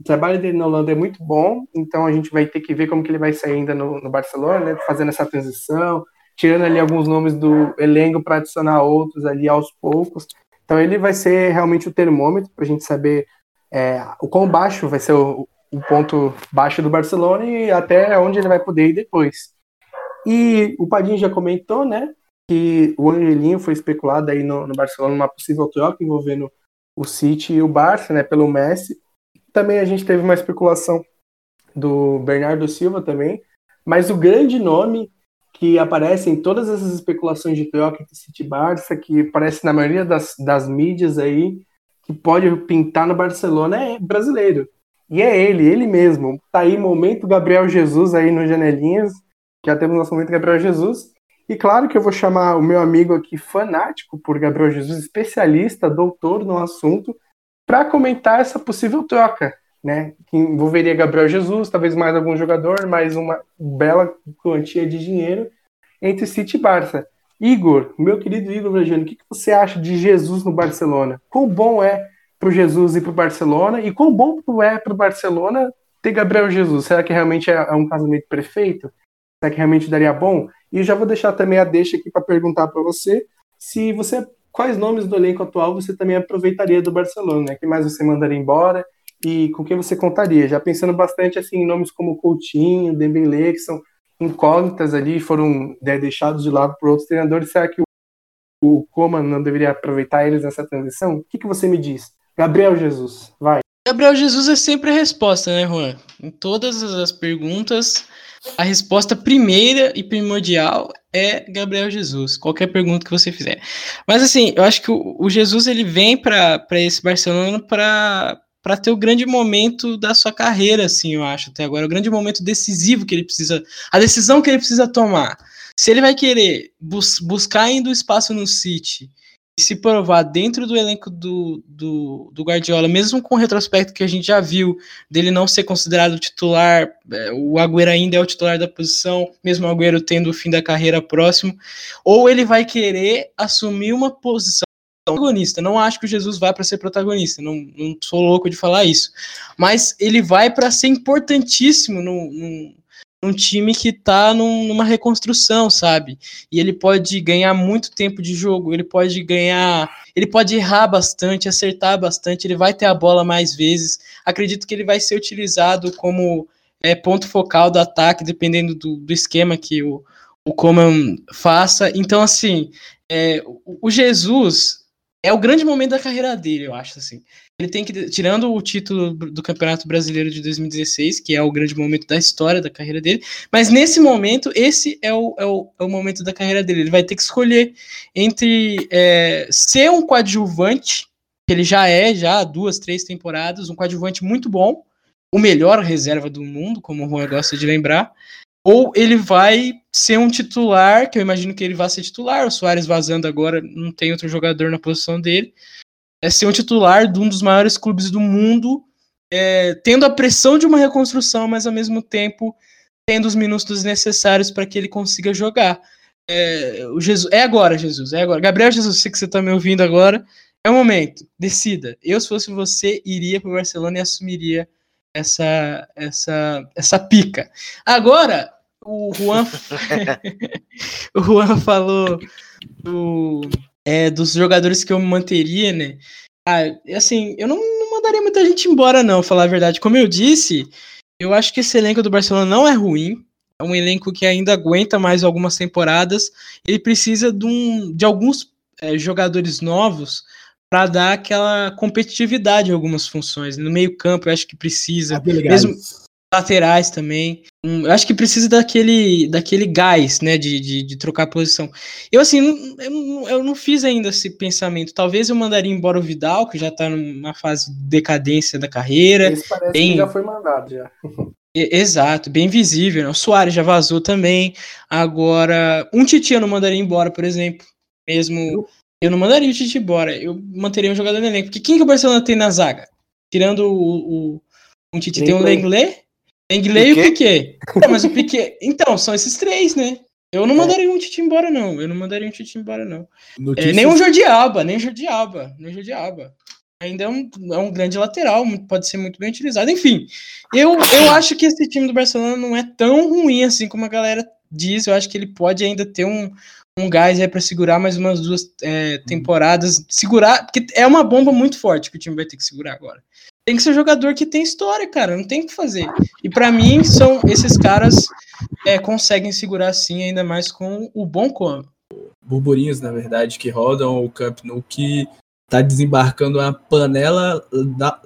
O trabalho dele na Holanda é muito bom, então a gente vai ter que ver como que ele vai sair ainda no, no Barcelona, né? Fazendo essa transição, tirando ali alguns nomes do elenco para adicionar outros ali aos poucos. Então ele vai ser realmente o termômetro para a gente saber é, o quão baixo vai ser o, o, ponto baixo do Barcelona e até onde ele vai poder ir depois. E o Padinho já comentou, né, que o Angelinho foi especulado aí no, no Barcelona uma possível troca envolvendo o City e o Barça, né, pelo Messi. também a gente teve uma especulação do Bernardo Silva também, mas o grande nome que aparece em todas essas especulações de troca de City Barça, que aparece na maioria das, das mídias aí, que pode pintar no Barcelona, é brasileiro. E é ele, ele mesmo. Tá aí momento Gabriel Jesus aí no Janelinhas. Já temos nosso momento Gabriel Jesus. E claro que eu vou chamar o meu amigo aqui, fanático por Gabriel Jesus, especialista, doutor no assunto, para comentar essa possível troca, né? Que envolveria Gabriel Jesus, talvez mais algum jogador, mais uma bela quantia de dinheiro entre City e Barça. Igor, meu querido Igor Vrajano, o que, que você acha de Jesus no Barcelona? Quão bom é para o Jesus ir para o Barcelona e quão bom é para o Barcelona ter Gabriel Jesus? Será que realmente é, é um casamento perfeito? Será que realmente daria bom? E já vou deixar também a deixa aqui para perguntar para você se você quais nomes do elenco atual você também aproveitaria do Barcelona, né? Quem mais você mandaria embora e com quem você contaria? Já pensando bastante assim em nomes como Coutinho, Dembélé, que são incógnitas ali, foram né, deixados de lado por outros treinadores. Será que o, o Coman não deveria aproveitar eles nessa transição? O que, que você me diz? Gabriel Jesus, vai. Gabriel Jesus é sempre a resposta, né, Juan? Em todas as perguntas, a resposta primeira e primordial é Gabriel Jesus, qualquer pergunta que você fizer. Mas assim, eu acho que o, o Jesus ele vem para esse Barcelona para para ter o grande momento da sua carreira, assim, eu acho, até agora, o grande momento decisivo que ele precisa, a decisão que ele precisa tomar. Se ele vai querer bus buscar indo espaço no City se provar dentro do elenco do, do, do, Guardiola, mesmo com o retrospecto que a gente já viu dele não ser considerado titular, é, o Agüero ainda é o titular da posição, mesmo o Agüero tendo o fim da carreira próximo, ou ele vai querer assumir uma posição protagonista. Não acho que o Jesus vai para ser protagonista, não, não sou louco de falar isso, mas ele vai para ser importantíssimo no, no um time que tá num, numa reconstrução, sabe? E ele pode ganhar muito tempo de jogo, ele pode ganhar, ele pode errar bastante, acertar bastante, ele vai ter a bola mais vezes. Acredito que ele vai ser utilizado como é, ponto focal do ataque, dependendo do, do esquema que o, o Coman faça. Então, assim, é, o Jesus é o grande momento da carreira dele, eu acho, assim ele tem que, tirando o título do Campeonato Brasileiro de 2016, que é o grande momento da história da carreira dele, mas nesse momento, esse é o, é o, é o momento da carreira dele. Ele vai ter que escolher entre é, ser um coadjuvante, que ele já é, já há duas, três temporadas, um coadjuvante muito bom, o melhor reserva do mundo, como o Juan gosta de lembrar, ou ele vai ser um titular, que eu imagino que ele vai ser titular, o Soares vazando agora, não tem outro jogador na posição dele, é ser um titular de um dos maiores clubes do mundo, é, tendo a pressão de uma reconstrução, mas ao mesmo tempo tendo os minutos necessários para que ele consiga jogar. É, o Jesus, é agora, Jesus, é agora. Gabriel Jesus, sei que você está me ouvindo agora. É o momento, decida. Eu, se fosse você, iria para o Barcelona e assumiria essa, essa, essa pica. Agora, o Juan, o Juan falou do, é, dos jogadores que eu manteria, né? Ah, assim, eu não, não mandaria muita gente embora, não, falar a verdade. Como eu disse, eu acho que esse elenco do Barcelona não é ruim. É um elenco que ainda aguenta mais algumas temporadas. Ele precisa de, um, de alguns é, jogadores novos para dar aquela competitividade em algumas funções. No meio-campo, eu acho que precisa. Mesmo, laterais também. Um, eu acho que precisa daquele, daquele gás, né, de, de, de trocar posição. Eu, assim, eu, eu, não fiz ainda esse pensamento. Talvez eu mandaria embora o Vidal, que já tá numa fase de decadência da carreira. Esse parece bem... que já foi mandado, já. Exato, bem visível. Né? O Soares já vazou também. Agora, um Titi eu não mandaria embora, por exemplo. Mesmo. Eu não mandaria o Titi embora. Eu manteria um jogador no elenco. Porque quem que o Barcelona tem na zaga? Tirando o. o um Titi tem o Lenglet Engley e o Piquet. É, mas o Piquet. Então, são esses três, né? Eu não é. mandaria um Tite embora, não. Eu não mandaria um Tite embora, não. É, nem o Jordi Alba, nem o Jordi Alba, nem o Jordi Alba. Ainda é um, é um grande lateral, pode ser muito bem utilizado. Enfim, eu, eu acho que esse time do Barcelona não é tão ruim assim como a galera diz. Eu acho que ele pode ainda ter um, um gás aí para segurar mais umas duas é, temporadas. Segurar, porque é uma bomba muito forte que o time vai ter que segurar agora tem que ser jogador que tem história, cara, não tem o que fazer. E para mim, são esses caras é, conseguem segurar sim, ainda mais com o bom como. Burburinhos, na verdade, que rodam o Camp Nou que tá desembarcando a panela da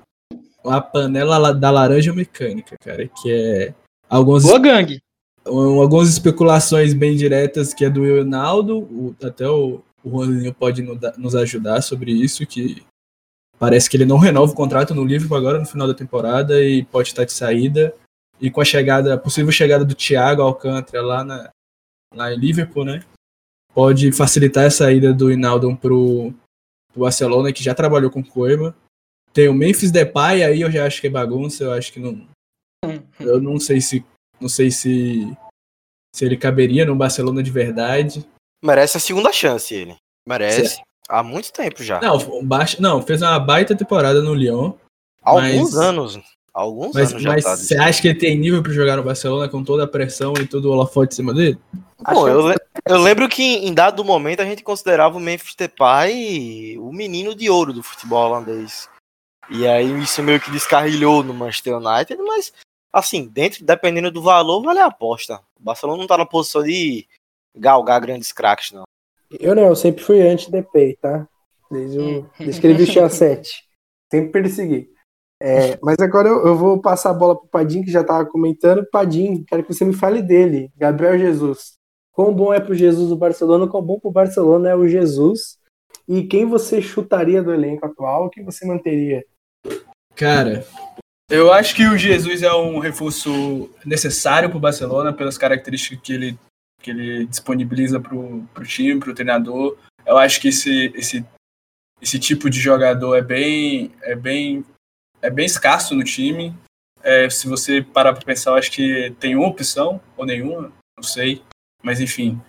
a panela da laranja mecânica, cara, que é alguns Boa gangue. um- algumas especulações bem diretas que é do Ronaldo, até o, o Juaninho pode nos ajudar sobre isso, que parece que ele não renova o contrato no Liverpool agora no final da temporada e pode estar de saída. E com a chegada, a possível chegada do Thiago Alcântara lá, na, lá em Liverpool, né? Pode facilitar a saída do Hinaldo pro, pro Barcelona, que já trabalhou com o Koeman. Tem o Memphis Depay, aí eu já acho que é bagunça, eu acho que não, eu não sei se não sei se se ele caberia no Barcelona de verdade. Merece a segunda chance, ele. Merece. Há muito tempo já. Não, baixo, não, fez uma baita temporada no Lyon, Há alguns mas- anos. Há Alguns mas anos já mas tá. você acha que ele tem nível pra jogar no Barcelona com toda a pressão e todo o holofote em cima dele? Pô, eu, le- eu lembro que em dado momento a gente considerava o Memphis Depay o menino de ouro do futebol holandês. E aí isso meio que descarrilhou no Manchester United, mas assim, dentro, dependendo do valor, vale a aposta. O Barcelona não tá na posição de galgar grandes craques, não. Eu não, eu sempre fui anti-DP, tá? Desde, o, desde que ele vestiu a 7. Sempre persegui. É, mas agora eu, eu vou passar a bola pro Padim, que já tava comentando. Padim, quero que você me fale dele. Gabriel Jesus. Quão bom é pro Jesus do Barcelona, quão bom pro Barcelona é o Jesus. E quem você chutaria do elenco atual, quem você manteria? Cara, eu acho que o Jesus é um reforço necessário para o Barcelona pelas características que ele, que ele disponibiliza para o time, para o treinador. Eu acho que esse, esse, esse tipo de jogador é bem, é bem, é bem escasso no time. É, se você parar para pensar, eu acho que tem uma opção ou nenhuma, não sei. Mas enfim,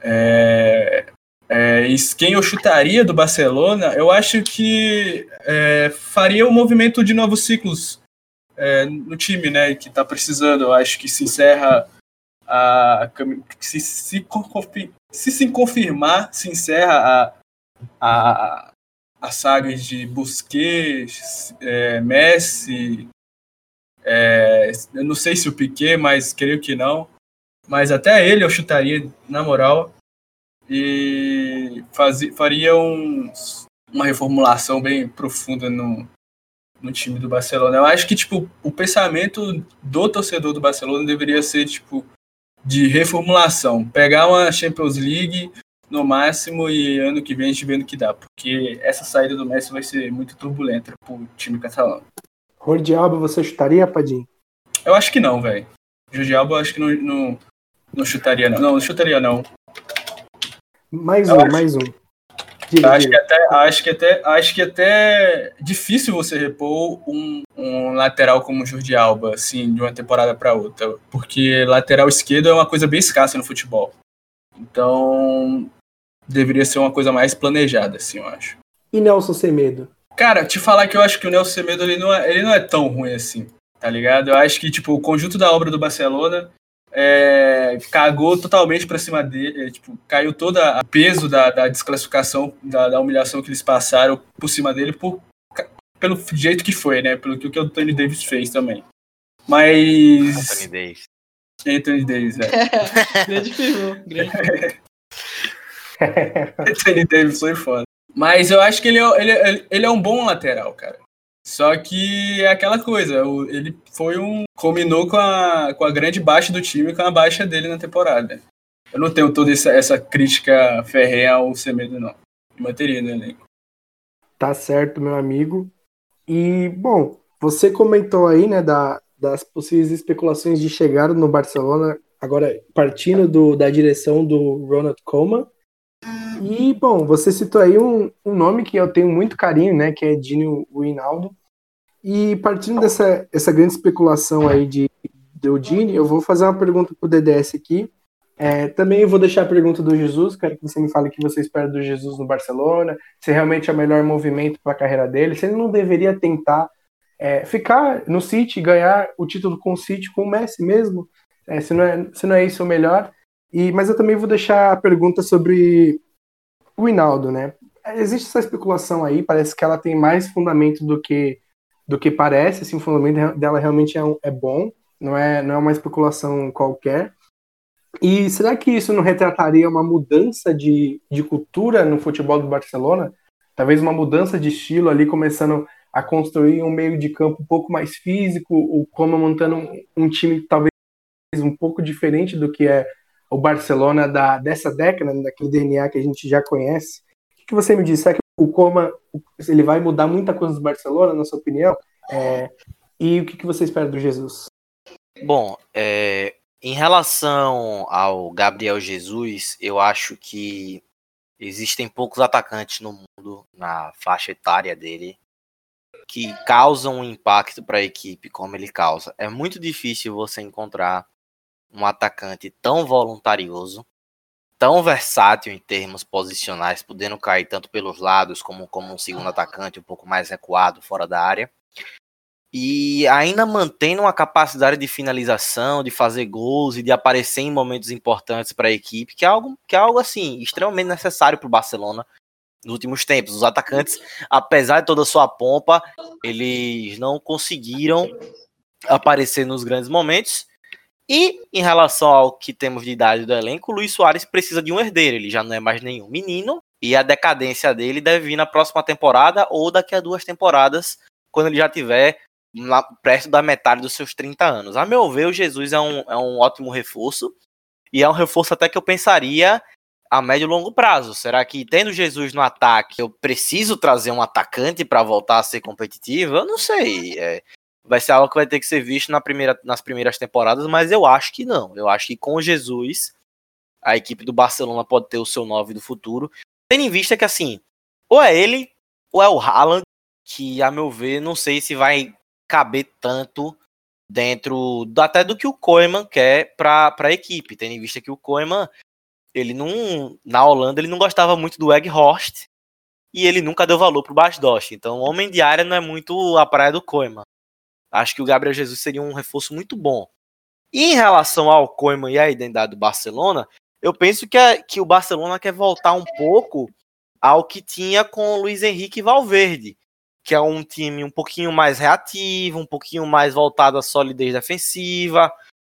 é, é, quem eu chutaria do Barcelona, eu acho que é, faria um movimento de novos ciclos é, no time, né? Que tá precisando. Eu acho que se encerra a. Se se, se, se confirmar, se encerra a, a, a saga de Busquets, é, Messi. é, eu não sei se o Piquet, mas creio que não. Mas até ele eu chutaria, na moral e fazia, faria um, uma reformulação bem profunda no, no time do Barcelona. Eu acho que tipo o pensamento do torcedor do Barcelona deveria ser tipo de reformulação, pegar uma Champions League no máximo e ano que vem a gente vendo que dá, porque essa saída do Messi vai ser muito turbulenta pro time catalão. Jordi Alba, você chutaria, Padim? Eu acho que não, velho. Jordi Alba eu acho que não, não, não chutaria não. Não, não chutaria não. Mais Eu um, acho- mais um. Acho que, até, acho, que até, acho que até difícil você repor um, um lateral como o Jordi Alba, assim, de uma temporada para outra. Porque lateral esquerdo é uma coisa bem escassa no futebol. Então, deveria ser uma coisa mais planejada, assim, eu acho. E Nelson Semedo? Cara, te falar que eu acho que o Nelson Semedo ele não, é, ele não é tão ruim assim, tá ligado? Eu acho que, tipo, o conjunto da obra do Barcelona é, cagou totalmente pra cima dele, é, tipo, caiu todo o peso da, da desclassificação, da, da humilhação que eles passaram por cima dele por, pelo jeito que foi, né? Pelo que o Anthony Davis fez também. Mas. Anthony Davis. Anthony Davis, é. Grande pivô. Grande Anthony Davis foi foda. Mas eu acho que ele é, ele, é- ele é um bom lateral, cara. Só que é aquela coisa, ele foi um. combinou com a, com a grande baixa do time com a baixa dele na temporada. Eu não tenho toda essa, essa crítica ferrenha ao Semedo, não. Manteria no elenco. Tá certo, meu amigo. E, bom, você comentou aí, né, da, das possíveis especulações de chegar no Barcelona, agora partindo do, da direção do Ronald Koeman. E, bom, você citou aí um, um nome que eu tenho muito carinho, né, que é Dino Wijnaldum. E partindo dessa essa grande especulação aí de do Dini, eu vou fazer uma pergunta pro DDS aqui. É, também vou deixar a pergunta do Jesus, quero que você me fale o que você espera do Jesus no Barcelona, se realmente é o melhor movimento para a carreira dele, se ele não deveria tentar é, ficar no City, ganhar o título com o City, com o Messi mesmo, é, se, não é, se não é isso o melhor. E, mas eu também vou deixar a pergunta sobre o Hinaldo, né? Existe essa especulação aí, parece que ela tem mais fundamento do que do que parece, assim, o fundamento dela realmente é, é bom, não é, não é uma especulação qualquer. E será que isso não retrataria uma mudança de, de cultura no futebol do Barcelona? Talvez uma mudança de estilo ali, começando a construir um meio de campo um pouco mais físico, o Como montando um, um time talvez um pouco diferente do que é o Barcelona da, dessa década, daquele DNA que a gente já conhece. O que você me diz? Será que o Coma ele vai mudar muita coisa do Barcelona, na sua opinião? É, e o que, que você espera do Jesus? Bom, é, em relação ao Gabriel Jesus, eu acho que existem poucos atacantes no mundo, na faixa etária dele, que causam um impacto para a equipe como ele causa. É muito difícil você encontrar um atacante tão voluntarioso, tão versátil em termos posicionais, podendo cair tanto pelos lados como como um segundo atacante um pouco mais recuado fora da área. E ainda mantendo uma capacidade de finalização, de fazer gols e de aparecer em momentos importantes para a equipe, que é algo que é algo assim extremamente necessário para o Barcelona nos últimos tempos. Os atacantes, apesar de toda a sua pompa, eles não conseguiram aparecer nos grandes momentos e em relação ao que temos de idade do elenco, o Luiz Soares precisa de um herdeiro. Ele já não é mais nenhum menino. E a decadência dele deve vir na próxima temporada ou daqui a duas temporadas, quando ele já tiver lá, perto da metade dos seus 30 anos. A meu ver, o Jesus é um, é um ótimo reforço. E é um reforço até que eu pensaria a médio e longo prazo. Será que tendo Jesus no ataque, eu preciso trazer um atacante para voltar a ser competitivo? Eu não sei. É, vai ser algo que vai ter que ser visto na primeira, nas primeiras temporadas, mas eu acho que não. Eu acho que com Jesus, a equipe do Barcelona pode ter o seu 9 do futuro, tendo em vista que, assim, ou é ele, ou é o Haaland, que, a meu ver, não sei se vai caber tanto dentro até do que o Koeman quer para a equipe, tendo em vista que o Koeman, ele não, na Holanda, ele não gostava muito do Horst e ele nunca deu valor pro Basdost. Então, homem de área não é muito a praia do Koeman. Acho que o Gabriel Jesus seria um reforço muito bom. Em relação ao Koeman e a identidade do Barcelona, eu penso que, é, que o Barcelona quer voltar um pouco ao que tinha com o Luiz Henrique Valverde, que é um time um pouquinho mais reativo, um pouquinho mais voltado à solidez defensiva,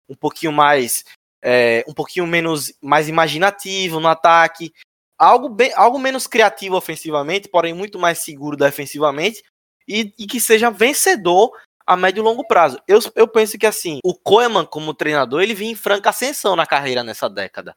um pouquinho mais é, um pouquinho menos mais imaginativo no ataque, algo, bem, algo menos criativo ofensivamente, porém muito mais seguro defensivamente, e, e que seja vencedor a médio e longo prazo. Eu, eu penso que assim, o Koeman como treinador, ele vinha em franca ascensão na carreira nessa década.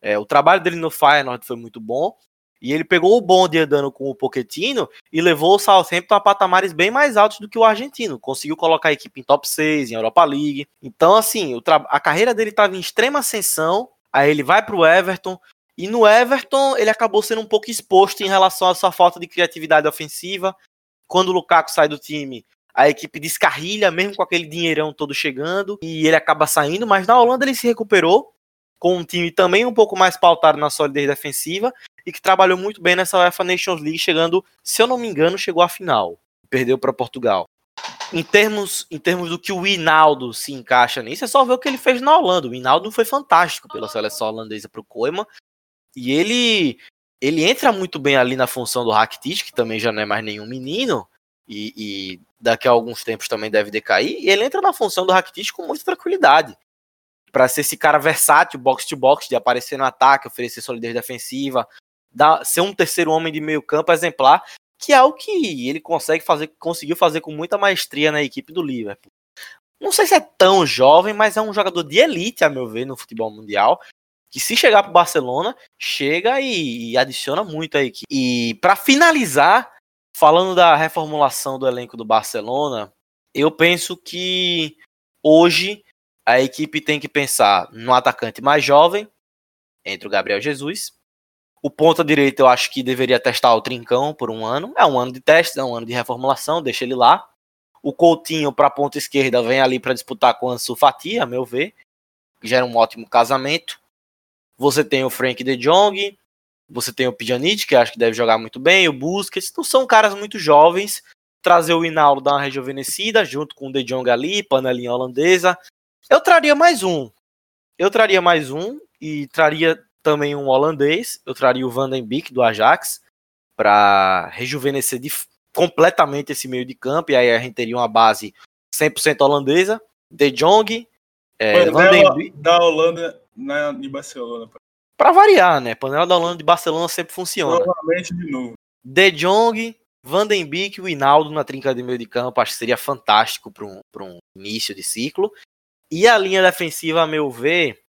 É, o trabalho dele no Feyenoord foi muito bom, e ele pegou o bonde andando com o Pochettino e levou o Southampton a patamares bem mais altos do que o argentino. Conseguiu colocar a equipe em top 6, em Europa League. Então, assim, a carreira dele estava em extrema ascensão. Aí ele vai para o Everton. E no Everton, ele acabou sendo um pouco exposto em relação à sua falta de criatividade ofensiva. Quando o Lukaku sai do time, a equipe descarrilha, mesmo com aquele dinheirão todo chegando, e ele acaba saindo, mas na Holanda ele se recuperou, com um time também um pouco mais pautado na solidez defensiva, e que trabalhou muito bem nessa UEFA Nations League, chegando, se eu não me engano, chegou à final, perdeu para Portugal. Em termos, em termos do que o Hinaldo se encaixa nisso, é só ver o que ele fez na Holanda. O Hinaldo foi fantástico pela seleção holandesa para o Koeman, e ele ele entra muito bem ali na função do Rakitic, que também já não é mais nenhum menino, e, e, daqui a alguns tempos também deve decair, e ele entra na função do Rakitic com muita tranquilidade. Para ser esse cara versátil, box to box, de aparecer no ataque, oferecer solidez defensiva, dar, ser um terceiro homem de meio campo exemplar, que é o que ele consegue fazer, conseguiu fazer com muita maestria na equipe do Liverpool. Não sei se é tão jovem, mas é um jogador de elite, a meu ver, no futebol mundial. Que se chegar para Barcelona, chega e, e adiciona muito a equipe. E para finalizar, Falando da reformulação do elenco do Barcelona, eu penso que hoje a equipe tem que pensar no atacante mais jovem, entre o Gabriel Jesus. O ponta direita eu acho que deveria testar o Trincão por um ano. É um ano de teste, é um ano de reformulação, deixa ele lá. O Coutinho para a ponta esquerda vem ali para disputar com o Ansu Fati, a meu ver. Gera um ótimo casamento. Você tem o Frank de Jong, você tem o Pjanic, que acho que deve jogar muito bem, o Busquets, não são caras muito jovens. Trazer o Hinaldo dar uma rejuvenescida, junto com o De Jong ali, panelinha holandesa. Eu traria mais um. Eu traria mais um e traria também um holandês. Eu traria o Van den Beek do Ajax para rejuvenescer de, completamente esse meio de campo. E aí a gente teria uma base 100% holandesa. De Jong, é, Van den Beek. Da Holanda na, em Barcelona. Para variar, né? Panela da Holanda de Barcelona sempre funciona. Novamente de novo. De Jong, Van Beek e o Hinaldo na trinca de meio de campo, acho que seria fantástico para um, um início de ciclo. E a linha defensiva, a meu ver,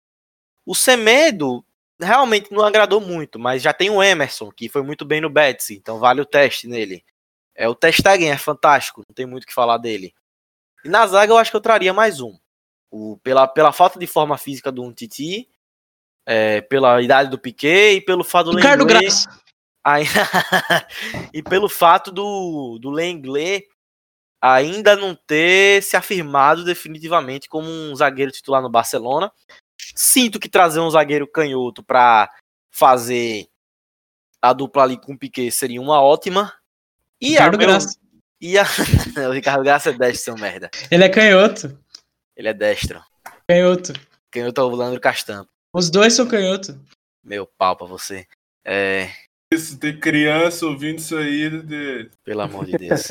o Semedo realmente não agradou muito, mas já tem o Emerson, que foi muito bem no Betis, então vale o teste nele. É, o Testegen é fantástico, não tem muito o que falar dele. E na zaga eu acho que eu traria mais um. O, pela, pela falta de forma física do Titi, é, pela idade do Piquet e pelo fato do Ricardo Lenglet, Graça. Aí, e pelo fato do, do Lenglet ainda não ter se afirmado definitivamente como um zagueiro titular no Barcelona. Sinto que trazer um zagueiro canhoto para fazer a dupla ali com o Piquet seria uma ótima. E Ricardo a meu, Graça. E a... o Ricardo Graça é destro, seu merda. Ele é canhoto. Ele é destro. Canhoto. Canhoto é o Leandro Castampo. Os dois são canhoto. Meu pau pra você. É... Isso, tem criança ouvindo isso aí. De... Pelo amor de Deus.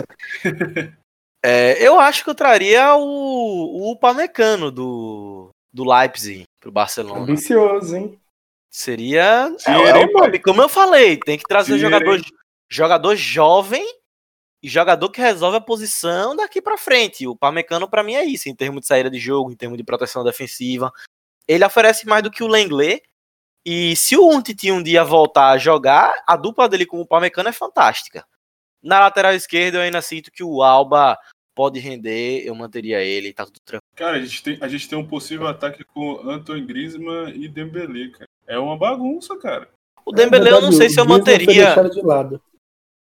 é, eu acho que eu traria o, o Pamecano do, do Leipzig pro Barcelona. Ambicioso, hein? Seria. É, é como eu falei, tem que trazer jogador, jogador jovem e jogador que resolve a posição daqui para frente. O Pamecano para mim é isso, em termos de saída de jogo, em termos de proteção defensiva. Ele oferece mais do que o Lenglet. E se o Untiti um dia voltar a jogar, a dupla dele com o Pamecano é fantástica. Na lateral esquerda eu ainda sinto que o Alba pode render, eu manteria ele, tá tudo tranquilo. Cara, a gente tem, a gente tem um possível ataque com Anton Griezmann e Dembele, cara. É uma bagunça, cara. O Dembele é, eu não sei se eu manteria. De lado.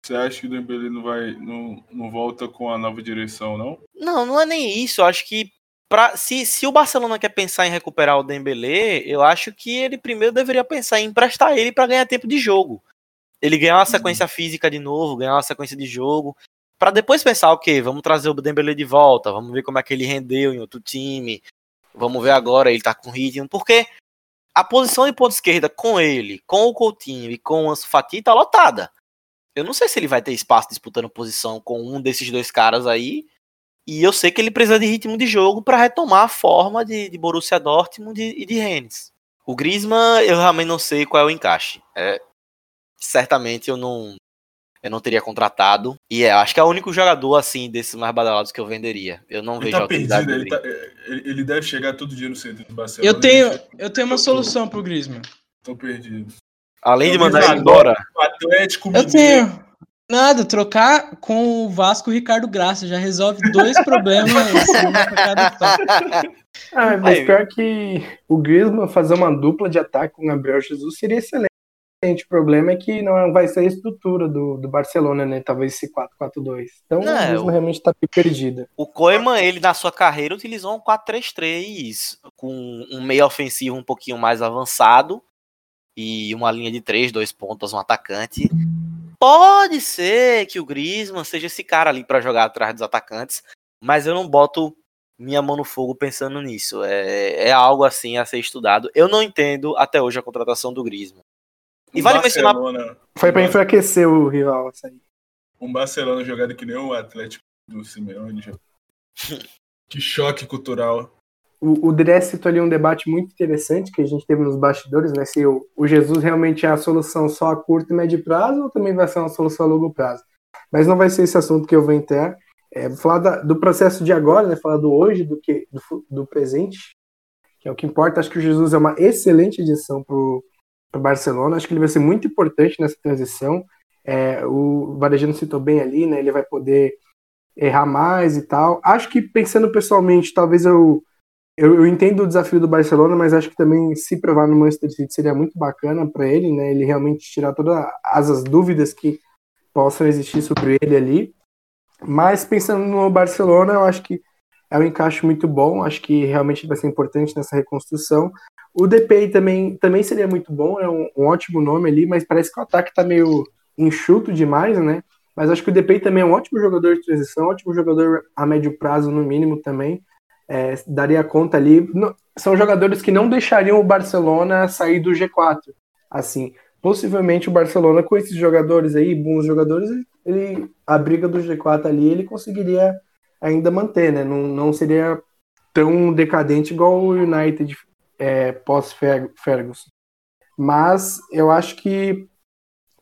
Você acha que o Dembele não vai não, não volta com a nova direção, não? Não, não é nem isso. Eu acho que pra, se, se o Barcelona quer pensar em recuperar o Dembele, eu acho que ele primeiro deveria pensar em emprestar ele para ganhar tempo de jogo. Ele ganhar uma sequência uhum. física de novo, ganhar uma sequência de jogo, para depois pensar, ok, vamos trazer o Dembele de volta, vamos ver como é que ele rendeu em outro time, vamos ver agora, ele tá com ritmo, porque a posição de ponta esquerda com ele, com o Coutinho e com o Ansu Fati tá lotada. Eu não sei se ele vai ter espaço disputando posição com um desses dois caras aí. E eu sei que ele precisa de ritmo de jogo para retomar a forma de, de Borussia Dortmund e de Rennes. O Griezmann, eu realmente não sei qual é o encaixe. É, certamente eu não eu não teria contratado. E é, acho que é o único jogador assim desses mais badalados que eu venderia. Eu não ele vejo tá perdido, ele, tá, ele, deve chegar todo dia no centro do Barcelona. Eu tenho, eu tenho uma solução pro Griezmann. Tô perdido. Além de mandar ele embora. Atlético Eu tenho. Nada, trocar com o Vasco Ricardo Graça já resolve dois problemas. ah, mas pior que o Griezmann fazer uma dupla de ataque com o Gabriel Jesus seria excelente. O problema é que não vai ser a estrutura do, do Barcelona, né? Talvez esse 4-4-2. Então não, o Griezmann realmente tá perdido. O Koeman, ele na sua carreira utilizou um 4-3-3 com um meio ofensivo um pouquinho mais avançado e uma linha de três, dois pontos, um atacante. Pode ser que o Griezmann seja esse cara ali para jogar atrás dos atacantes, mas eu não boto minha mão no fogo pensando nisso. É, é algo assim a ser estudado. Eu não entendo até hoje a contratação do Griezmann. E um vale Barcelona, mencionar. Foi para enfraquecer o rival, aí. Um Barcelona jogado que nem o Atlético do Simeone. que choque cultural o, o Dress citou ali um debate muito interessante que a gente teve nos bastidores, né? Se o, o Jesus realmente é a solução só a curto e médio prazo ou também vai ser uma solução a longo prazo. Mas não vai ser esse assunto que eu vou entrar. É, vou falar da, do processo de agora, né? Falar do hoje, do que do, do, presente, que é o que importa. Acho que o Jesus é uma excelente edição para o Barcelona. Acho que ele vai ser muito importante nessa transição. É, o Varejano citou bem ali, né? Ele vai poder errar mais e tal. Acho que pensando pessoalmente, talvez eu eu, eu, entendo o desafio do Barcelona, mas acho que também se provar no Manchester City seria muito bacana para ele, né? Ele realmente tirar todas as dúvidas que possam existir sobre ele ali. Mas pensando no Barcelona, eu acho que é um encaixe muito bom, acho que realmente vai ser importante nessa reconstrução. O DPI também, também seria muito bom, é um, um ótimo nome ali, mas parece que o ataque está meio enxuto demais, né? Mas acho que o DPI também é um ótimo jogador de transição, ótimo jogador a médio prazo, no mínimo, também é, daria conta ali. são jogadores que não deixariam o Barcelona sair do G4. Assim, possivelmente o Barcelona com esses jogadores aí, bons jogadores, ele a briga do G4 ali ele conseguiria ainda manter, né? Não, não seria tão decadente igual o United é, pós-Ferguson. Mas eu acho que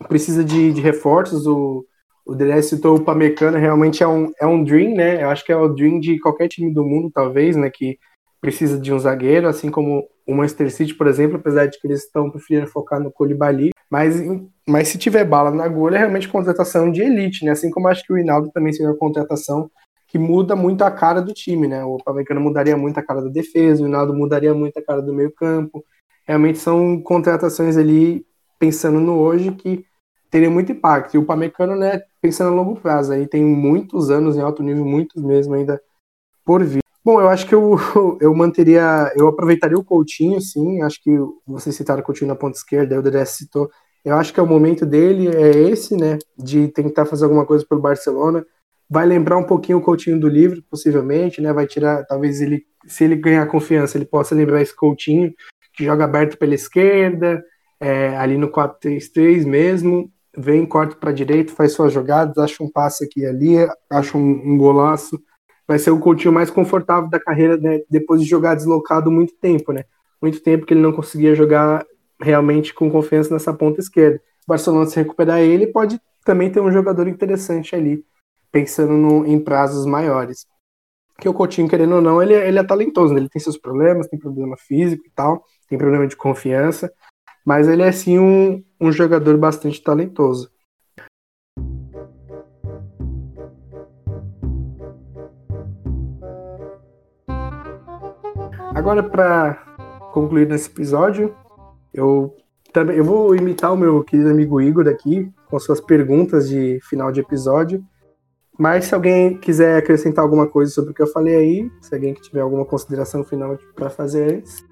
precisa de, de reforços. O, O Dedé citou o Pamecano, realmente é um, é um dream, né? Eu acho que é o dream de qualquer time do mundo, talvez, né? Que precisa de um zagueiro, assim como o Manchester City, por exemplo, apesar de que eles estão preferindo focar no Colibali. Mas, mas se tiver bala na agulha, é realmente contratação de elite, né? Assim como acho que o Hinaldo também seria uma contratação que muda muito a cara do time, né? O Pamecano mudaria muito a cara da defesa, o Hinaldo mudaria muito a cara do meio campo. Realmente são contratações ali, pensando no hoje, que teria muito impacto. E o Pamecano, né, pensando a longo prazo, aí tem muitos anos em alto nível, muitos mesmo ainda por vir. Bom, eu acho que eu, eu manteria, eu aproveitaria o Coutinho, sim. Acho que vocês citaram o Coutinho na ponta esquerda, o Dedé citou. Eu acho que é o momento dele é esse, né, de tentar fazer alguma coisa pelo Barcelona. Vai lembrar um pouquinho o Coutinho do livro, possivelmente, né? Vai tirar, talvez ele, se ele ganhar confiança, ele possa lembrar esse Coutinho que joga aberto pela esquerda, é, ali no 4-3-3 mesmo, vem, corta para direita, faz suas jogadas, acha um passe aqui e ali, acha um, um, golaço. Vai ser o Coutinho mais confortável da carreira né, depois de jogar deslocado muito tempo, né? Muito tempo que ele não conseguia jogar realmente com confiança nessa ponta esquerda. O Barcelona se recuperar ele pode também ter um jogador interessante ali, pensando no, em prazos maiores. Que o Coutinho, querendo ou não, ele, ele é talentoso, né? ele tem seus problemas, tem problema físico e tal, tem problema de confiança, mas ele é sim um, um jogador bastante talentoso. Agora, para concluir nesse episódio, eu também eu vou imitar o meu querido amigo Igor aqui com suas perguntas de final de episódio. Mas se alguém quiser acrescentar alguma coisa sobre o que eu falei aí, se alguém tiver alguma consideração final para fazer antes,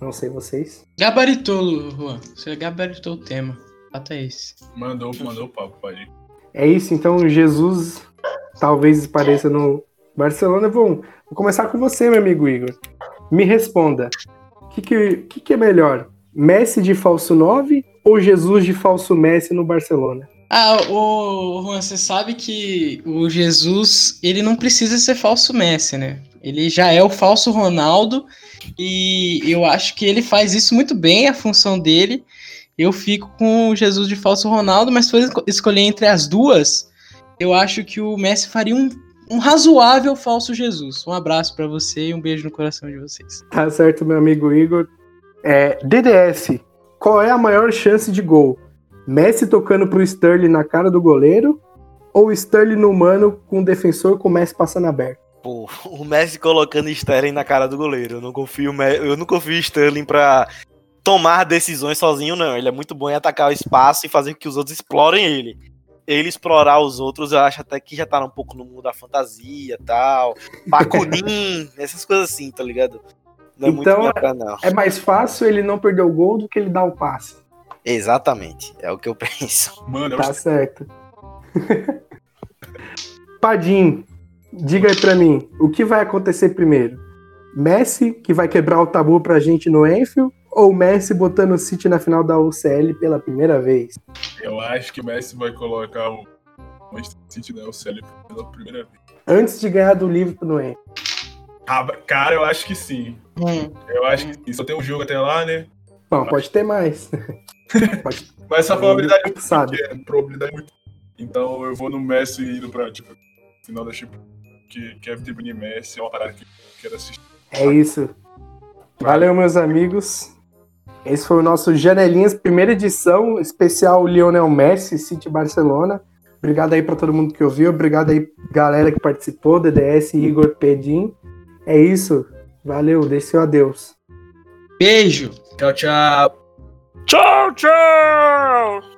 não sei vocês. Gabaritou, Juan. Você gabaritou o tema. Até esse. Mandou, mandou o papo, pode ir. É isso, então Jesus talvez pareça no Barcelona. Bom, vou começar com você, meu amigo Igor. Me responda. O que, que, que, que é melhor? Messi de falso 9 ou Jesus de falso Messi no Barcelona? Ah, o Juan, você sabe que o Jesus, ele não precisa ser falso Messi, né? Ele já é o falso Ronaldo e eu acho que ele faz isso muito bem, a função dele. Eu fico com o Jesus de falso Ronaldo, mas se for escolher entre as duas, eu acho que o Messi faria um, um razoável falso Jesus. Um abraço para você e um beijo no coração de vocês. Tá certo, meu amigo Igor. É, DDS, qual é a maior chance de gol? Messi tocando pro Sterling na cara do goleiro ou Sterling no mano com o defensor com o Messi passando aberto? Pô, o Messi colocando Sterling na cara do goleiro. Eu não confio, eu não confio Sterling pra tomar decisões sozinho, não. Ele é muito bom em atacar o espaço e fazer com que os outros explorem ele. Ele explorar os outros, eu acho até que já tá um pouco no mundo da fantasia tal. Bakunin, essas coisas assim, tá ligado? Não é então, muito pra, não. é mais fácil ele não perder o gol do que ele dar o passe. Exatamente, é o que eu penso. Mano, tá certo. Padim, diga aí pra mim, o que vai acontecer primeiro? Messi, que vai quebrar o tabu pra gente no Enfield, ou Messi botando o City na final da UCL pela primeira vez? Eu acho que o Messi vai colocar o Manchester City na UCL pela primeira vez. Antes de ganhar do Liverpool no Enfield. Ah, cara, eu acho que sim. Hum. Eu acho que sim. Só tem um jogo até lá, né? Bom, pode ter mais. pode... Mas essa probabilidade é muito pequena. Probabilidade é muito... Então eu vou no Messi indo pra, tipo, final da Chip que Kevin De Bruyne Messi é uma parada que eu quero assistir. É isso. Valeu, meus amigos. Esse foi o nosso Janelinhas, primeira edição, especial Lionel Messi, City Barcelona. Obrigado aí para todo mundo que ouviu, obrigado aí galera que participou, DDS, Igor, Pedim. É isso. Valeu, desceu adeus. Beijo. Tchau, tchau. Tchau, tchau.